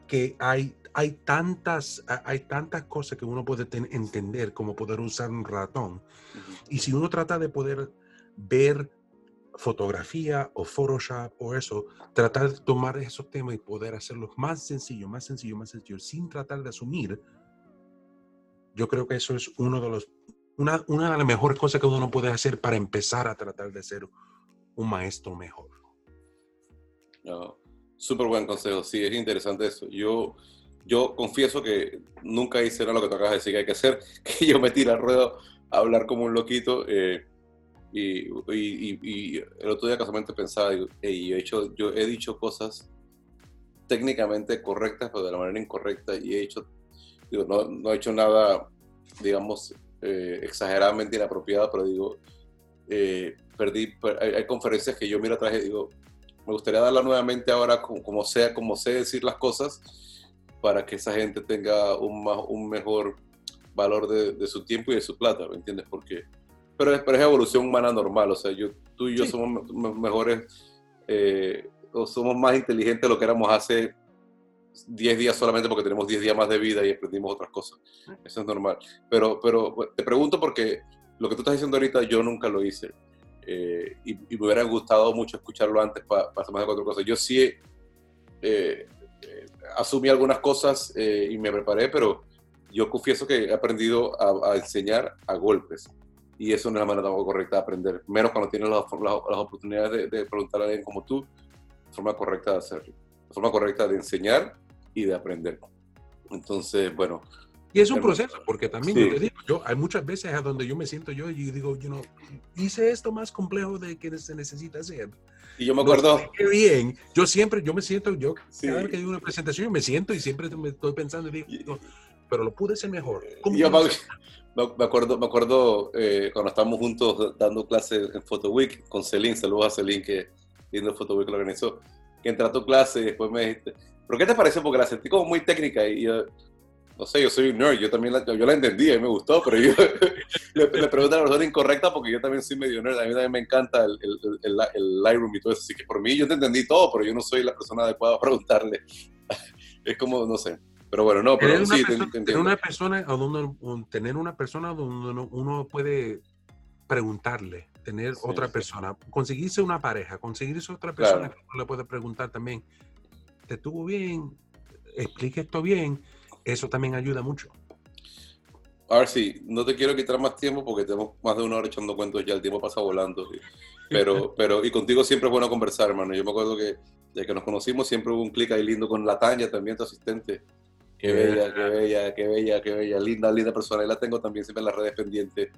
Que hay, hay, tantas, hay tantas cosas que uno puede entender como poder usar un ratón. Y si uno trata de poder ver fotografía o Photoshop o eso, tratar de tomar esos temas y poder hacerlos más sencillo, más sencillo, más sencillo, sin tratar de asumir, yo creo que eso es uno de los una, de las mejores cosas que uno puede hacer para empezar a tratar de ser un maestro mejor. No, súper buen consejo, sí, es interesante eso. Yo, yo confieso que nunca hice lo que tú acabas de decir que hay que hacer, que yo me tiro al ruedo a hablar como un loquito. Eh, y, y, el otro día casualmente pensaba, yo, he hecho, yo he dicho cosas técnicamente correctas, pero de la manera incorrecta, y he hecho, no, no he hecho nada, digamos, eh, exageradamente inapropiada, pero digo, eh, perdí, hay, conferencias que yo miro atrás y digo, me gustaría darla nuevamente ahora como, sea, como sé decir las cosas, para que esa gente tenga un, un mejor valor de, su tiempo y de su plata, ¿me entiendes? Porque, pero, es, pero es evolución humana normal, o sea, yo, tú y yo somos mejores, eh, o somos más inteligentes de lo que éramos hace 10 días solamente porque tenemos 10 días más de vida y aprendimos otras cosas. Eso es normal. Pero, pero te pregunto porque lo que tú estás diciendo ahorita yo nunca lo hice. Eh, y, me hubiera gustado mucho escucharlo antes para hacer más de cuatro cosas. Yo sí eh, eh, asumí algunas cosas y me preparé, pero yo confieso que he aprendido a, enseñar a golpes. Y eso no es la manera correcta de aprender, menos cuando tienes las, las, oportunidades de, de preguntar a alguien como tú, forma correcta de hacerlo forma correcta de enseñar y de aprender. Entonces, bueno. Y es un proceso, porque también yo te digo, yo, hay muchas veces a donde yo me siento yo y digo, yo no, hice esto más complejo de que se necesita hacer. Y yo me acuerdo. qué bien, yo siempre, yo me siento, yo cada vez que digo una presentación, yo me siento y siempre me estoy pensando y digo, pero lo pude hacer mejor. yo me, acuerdo, me acuerdo eh, cuando estábamos juntos dando clases en Photo Week con Celine, saludos a Celine que viendo Photo Week lo organizó que entré a tu clase y después me dijiste, ¿pero qué te parece? Porque la sentí como muy técnica y yo, no sé, yo soy un nerd, yo también la, yo la entendí y me gustó, pero yo le, le pregunto a la persona incorrecta porque yo también soy medio nerd, a mí también me encanta el, el, el, el, Lightroom y todo eso, así que por mí yo te entendí todo, pero yo no soy la persona adecuada para preguntarle. es como, no sé. Pero bueno, no, pero sí, tener una persona, donde, tener una persona donde uno puede preguntarle tener otra persona, conseguirse una pareja, conseguirse otra persona que uno le puede preguntar también, ¿te estuvo bien? Explique esto bien, eso también ayuda mucho. A ver, sí, no te quiero quitar más tiempo porque tenemos más de una hora echando cuentos ya, el tiempo pasa volando. Pero, pero, y contigo siempre es bueno conversar, hermano. Yo me acuerdo que desde que nos conocimos siempre hubo un clic ahí lindo con la Tania, también tu asistente. Qué bella, qué bella, qué bella, qué bella. Linda, linda persona. Y la tengo también siempre en las redes pendientes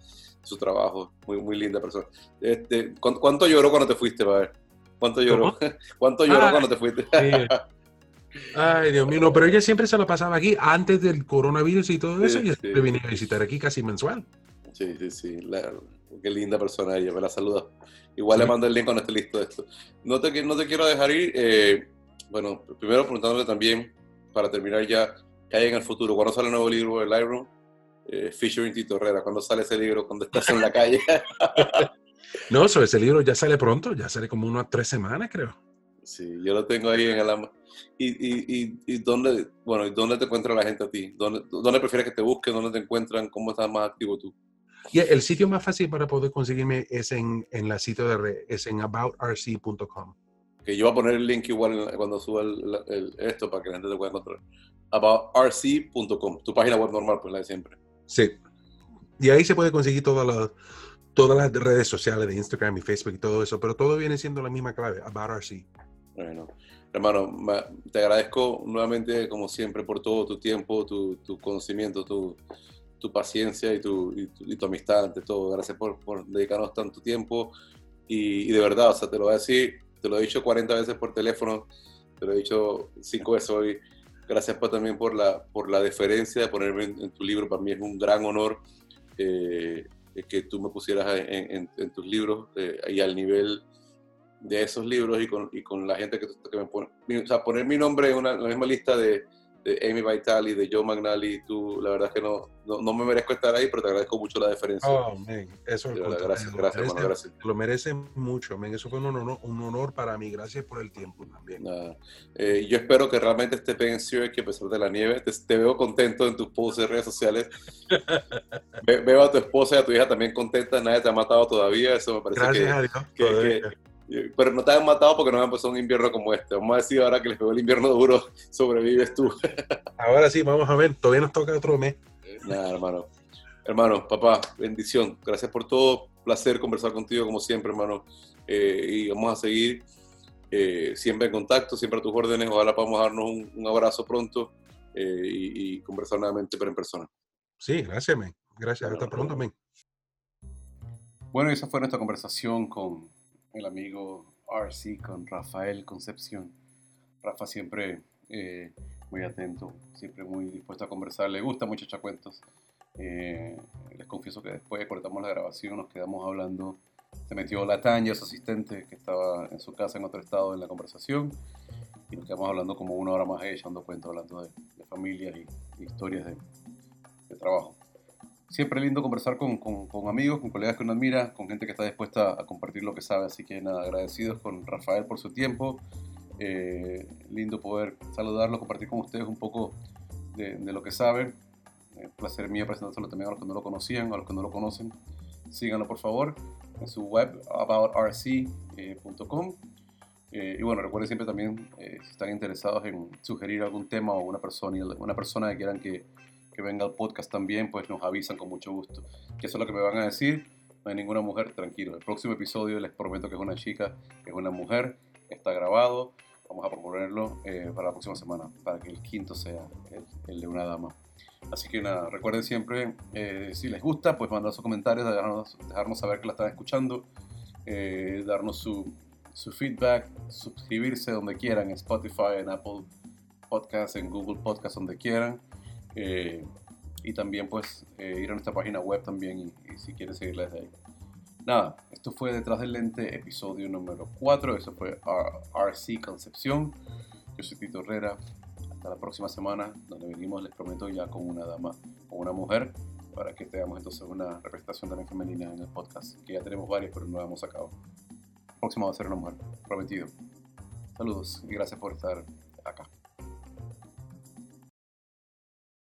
su trabajo. Muy, muy linda persona. Este, ¿Cuánto lloró cuando te fuiste, ver? ¿Cuánto lloró? ¿Cuánto lloró cuando te fuiste? Ay, Dios mío, no, pero ella siempre se lo pasaba aquí antes del coronavirus y todo eso. y siempre venía a visitar aquí casi mensual. Sí, sí, sí. qué linda persona ella, me la saluda. Igual le mando el link cuando esté listo esto. No te, no te quiero dejar ir. Eh, bueno, primero preguntándole también, para terminar ya, ¿qué hay en el futuro? ¿Cuándo sale el nuevo libro de Lightroom? Eh, Featuring Tito Herrera. ¿Cuándo sale ese libro? ¿Cuándo estás en la calle? no, eso, ese libro ya sale pronto, ya sale como unas tres semanas, creo. Sí, yo lo tengo ahí en el... ¿Y, y, y, y dónde, bueno, dónde te encuentra la gente a ti? ¿Dónde, ¿Dónde prefieres que te busquen? ¿Dónde te encuentran? ¿Cómo estás más activo tú? Y el sitio más fácil para poder conseguirme es en, en la sitio de red, es en aboutrc.com. Que yo voy a poner el link igual cuando suba el, esto para que la gente te pueda encontrar. Aboutrc.com, tu página web normal, pues la de siempre. Sí. Y ahí se puede conseguir todas las, todas las redes sociales de Instagram y Facebook y todo eso, pero todo viene siendo la misma clave, aboutrc. Bueno, hermano, te agradezco nuevamente, como siempre, por todo tu tiempo, tu, tu conocimiento, tu, tu paciencia y tu, y tu, amistad ante todo. Gracias por, por dedicarnos tanto tiempo. Y, de verdad, o sea, te lo voy a decir, te lo he dicho 40 veces por teléfono, te lo he dicho 5 veces hoy. Gracias por, también por la, por la deferencia de ponerme en, tu libro. Para mí es un gran honor eh, que tú me pusieras en, en, tus libros eh, y al nivel de esos libros y con, y con la gente que, que me pone. O sea, poner mi nombre en, una, en la misma lista de, de Amy Vitali, de Joe Magnali, tú, la verdad es que no, no, me merezco estar ahí, pero te agradezco mucho la deferencia. Oh, man, eso es Gracias, gracias, hermano, gracias. Lo merece mucho, man. Eso fue un honor, un honor para mí. Gracias por el tiempo también. Eh, yo espero que realmente esté pensio que a pesar de la nieve, te, veo contento en tus posts de redes sociales. veo a tu esposa y a tu hija también contentas, nadie te ha matado todavía, eso me parece gracias que, a Dios, pero no te han matado porque no han empezado un invierno como este. Vamos a decir ahora que les pegó el invierno duro, sobrevives tú. ahora sí, vamos a ver, todavía nos toca otro mes. Nada, hermano. Hermano, papá, bendición. Gracias por todo. Placer conversar contigo como siempre, hermano. Eh, y vamos a seguir eh, siempre en contacto, siempre a tus órdenes. Ojalá podamos darnos un, abrazo pronto eh, y, conversar nuevamente, pero en persona. Sí, gracias, men. Gracias. Hasta pronto, men. Bueno, esa fue nuestra conversación con el amigo RC con Rafael Concepción. Rafa siempre eh, muy atento, siempre muy dispuesto a conversar, le gusta mucho echar cuentos. Eh, les confieso que después de cortamos la grabación, nos quedamos hablando. Se metió la Tanya, su asistente, que estaba en su casa en otro estado en la conversación. Y nos quedamos hablando como una hora más echando cuentos, hablando de, familias y, historias de trabajo siempre lindo conversar con, amigos, con colegas que uno admira, con gente que está dispuesta a compartir lo que sabe. Así que nada, agradecidos con Rafael por su tiempo. Eh, lindo poder saludarlo, compartir con ustedes un poco de, lo que saben. Eh, placer mío presentárselo también a los que no lo conocían, a los que no lo conocen. Síganlo por favor en su web aboutrc.com. Eh, y bueno, recuerden siempre también, si están interesados en sugerir algún tema o una persona, una persona que quieran que que venga al podcast también, pues nos avisan con mucho gusto. Que eso es lo que me van a decir. No hay ninguna mujer, tranquilo. El próximo episodio les prometo que es una chica, que es una mujer, está grabado. Vamos a proponerlo eh, para la próxima semana, para que el quinto sea el, de una dama. Así que nada, recuerden siempre, eh, si les gusta, pues mandar sus comentarios, dejarnos, dejarnos saber que la están escuchando, eh, darnos su, su feedback, suscribirse donde quieran, en Spotify, en Apple Podcasts, en Google Podcasts, donde quieran. Eh, y también pues eh, ir a nuestra página web también y, si quieres seguirla desde ahí. Nada, esto fue Detrás del Lente, episodio número 4. Eso fue RC Concepción. Yo soy Tito Herrera. Hasta la próxima semana, donde venimos, les prometo, ya con una dama o una mujer, para que tengamos entonces una representación también femenina en el podcast, que ya tenemos varias, pero no hemos sacado. El próximo va a ser una mujer, prometido. Saludos y gracias por estar acá.